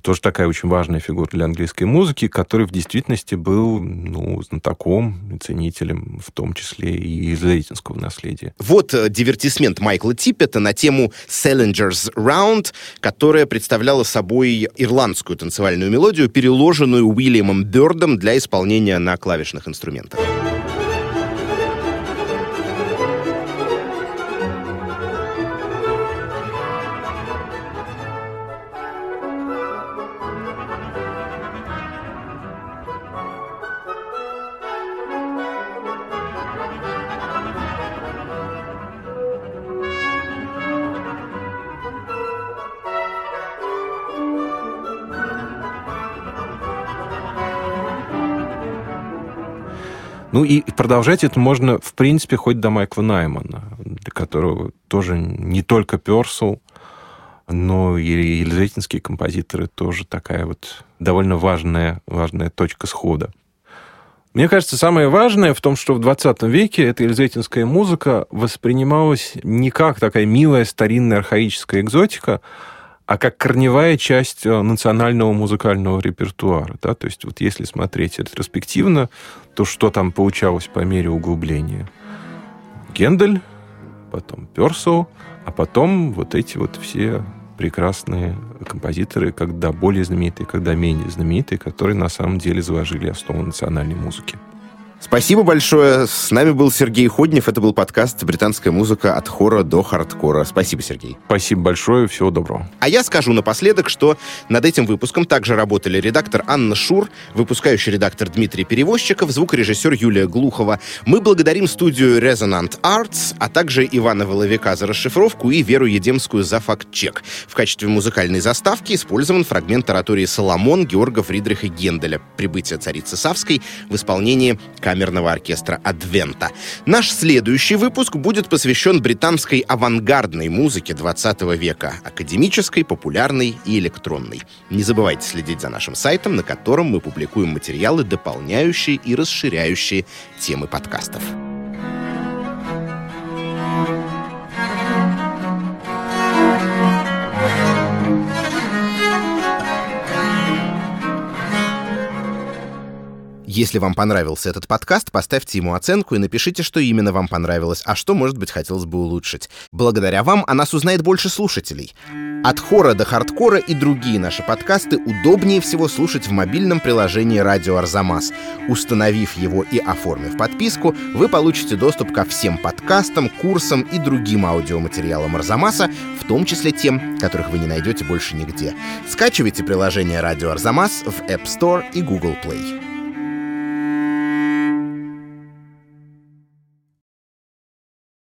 тоже такая очень важная фигура для английской музыки, который в действительности был ну, знатоком, ценителем, в том числе и израильского наследия. Вот э, дивертисмент Майкла Типпета на тему Salinger's Round, которая представляла собой ирландскую танцевальную мелодию, переложенную Уильямом Бёрдом для исполнения на клавишных инструментах. Ну и продолжать это можно, в принципе, хоть до Майкла Наймана, для которого тоже не только Персел, но и елизаветинские композиторы тоже такая вот довольно важная, важная точка схода. Мне кажется, самое важное в том, что в 20 веке эта елизаветинская музыка воспринималась не как такая милая старинная архаическая экзотика, а как корневая часть э, национального музыкального репертуара. Да? То есть вот если смотреть ретроспективно, то что там получалось по мере углубления? Гендель, потом Персоу, а потом вот эти вот все прекрасные композиторы, когда более знаменитые, когда менее знаменитые, которые на самом деле заложили основу национальной музыки. Спасибо большое. С нами был Сергей Ходнев. Это был подкаст «Британская музыка от хора до хардкора». Спасибо, Сергей. Спасибо большое. Всего доброго. А я скажу напоследок, что над этим выпуском также работали редактор Анна Шур, выпускающий редактор Дмитрий Перевозчиков, звукорежиссер Юлия Глухова. Мы благодарим студию Resonant Arts, а также Ивана Воловика за расшифровку и Веру Едемскую за факт-чек. В качестве музыкальной заставки использован фрагмент оратории «Соломон» Георга Фридриха Генделя «Прибытие царицы Савской» в исполнении камерного оркестра «Адвента». Наш следующий выпуск будет посвящен британской авангардной музыке 20 века, академической, популярной и электронной. Не забывайте следить за нашим сайтом, на котором мы публикуем материалы, дополняющие и расширяющие темы подкастов. Если вам понравился этот подкаст, поставьте ему оценку и напишите, что именно вам понравилось, а что, может быть, хотелось бы улучшить. Благодаря вам о нас узнает больше слушателей. От хора до хардкора и другие наши подкасты удобнее всего слушать в мобильном приложении «Радио Арзамас». Установив его и оформив подписку, вы получите доступ ко всем подкастам, курсам и другим аудиоматериалам Арзамаса, в том числе тем, которых вы не найдете больше нигде. Скачивайте приложение «Радио Арзамас» в App Store и Google Play.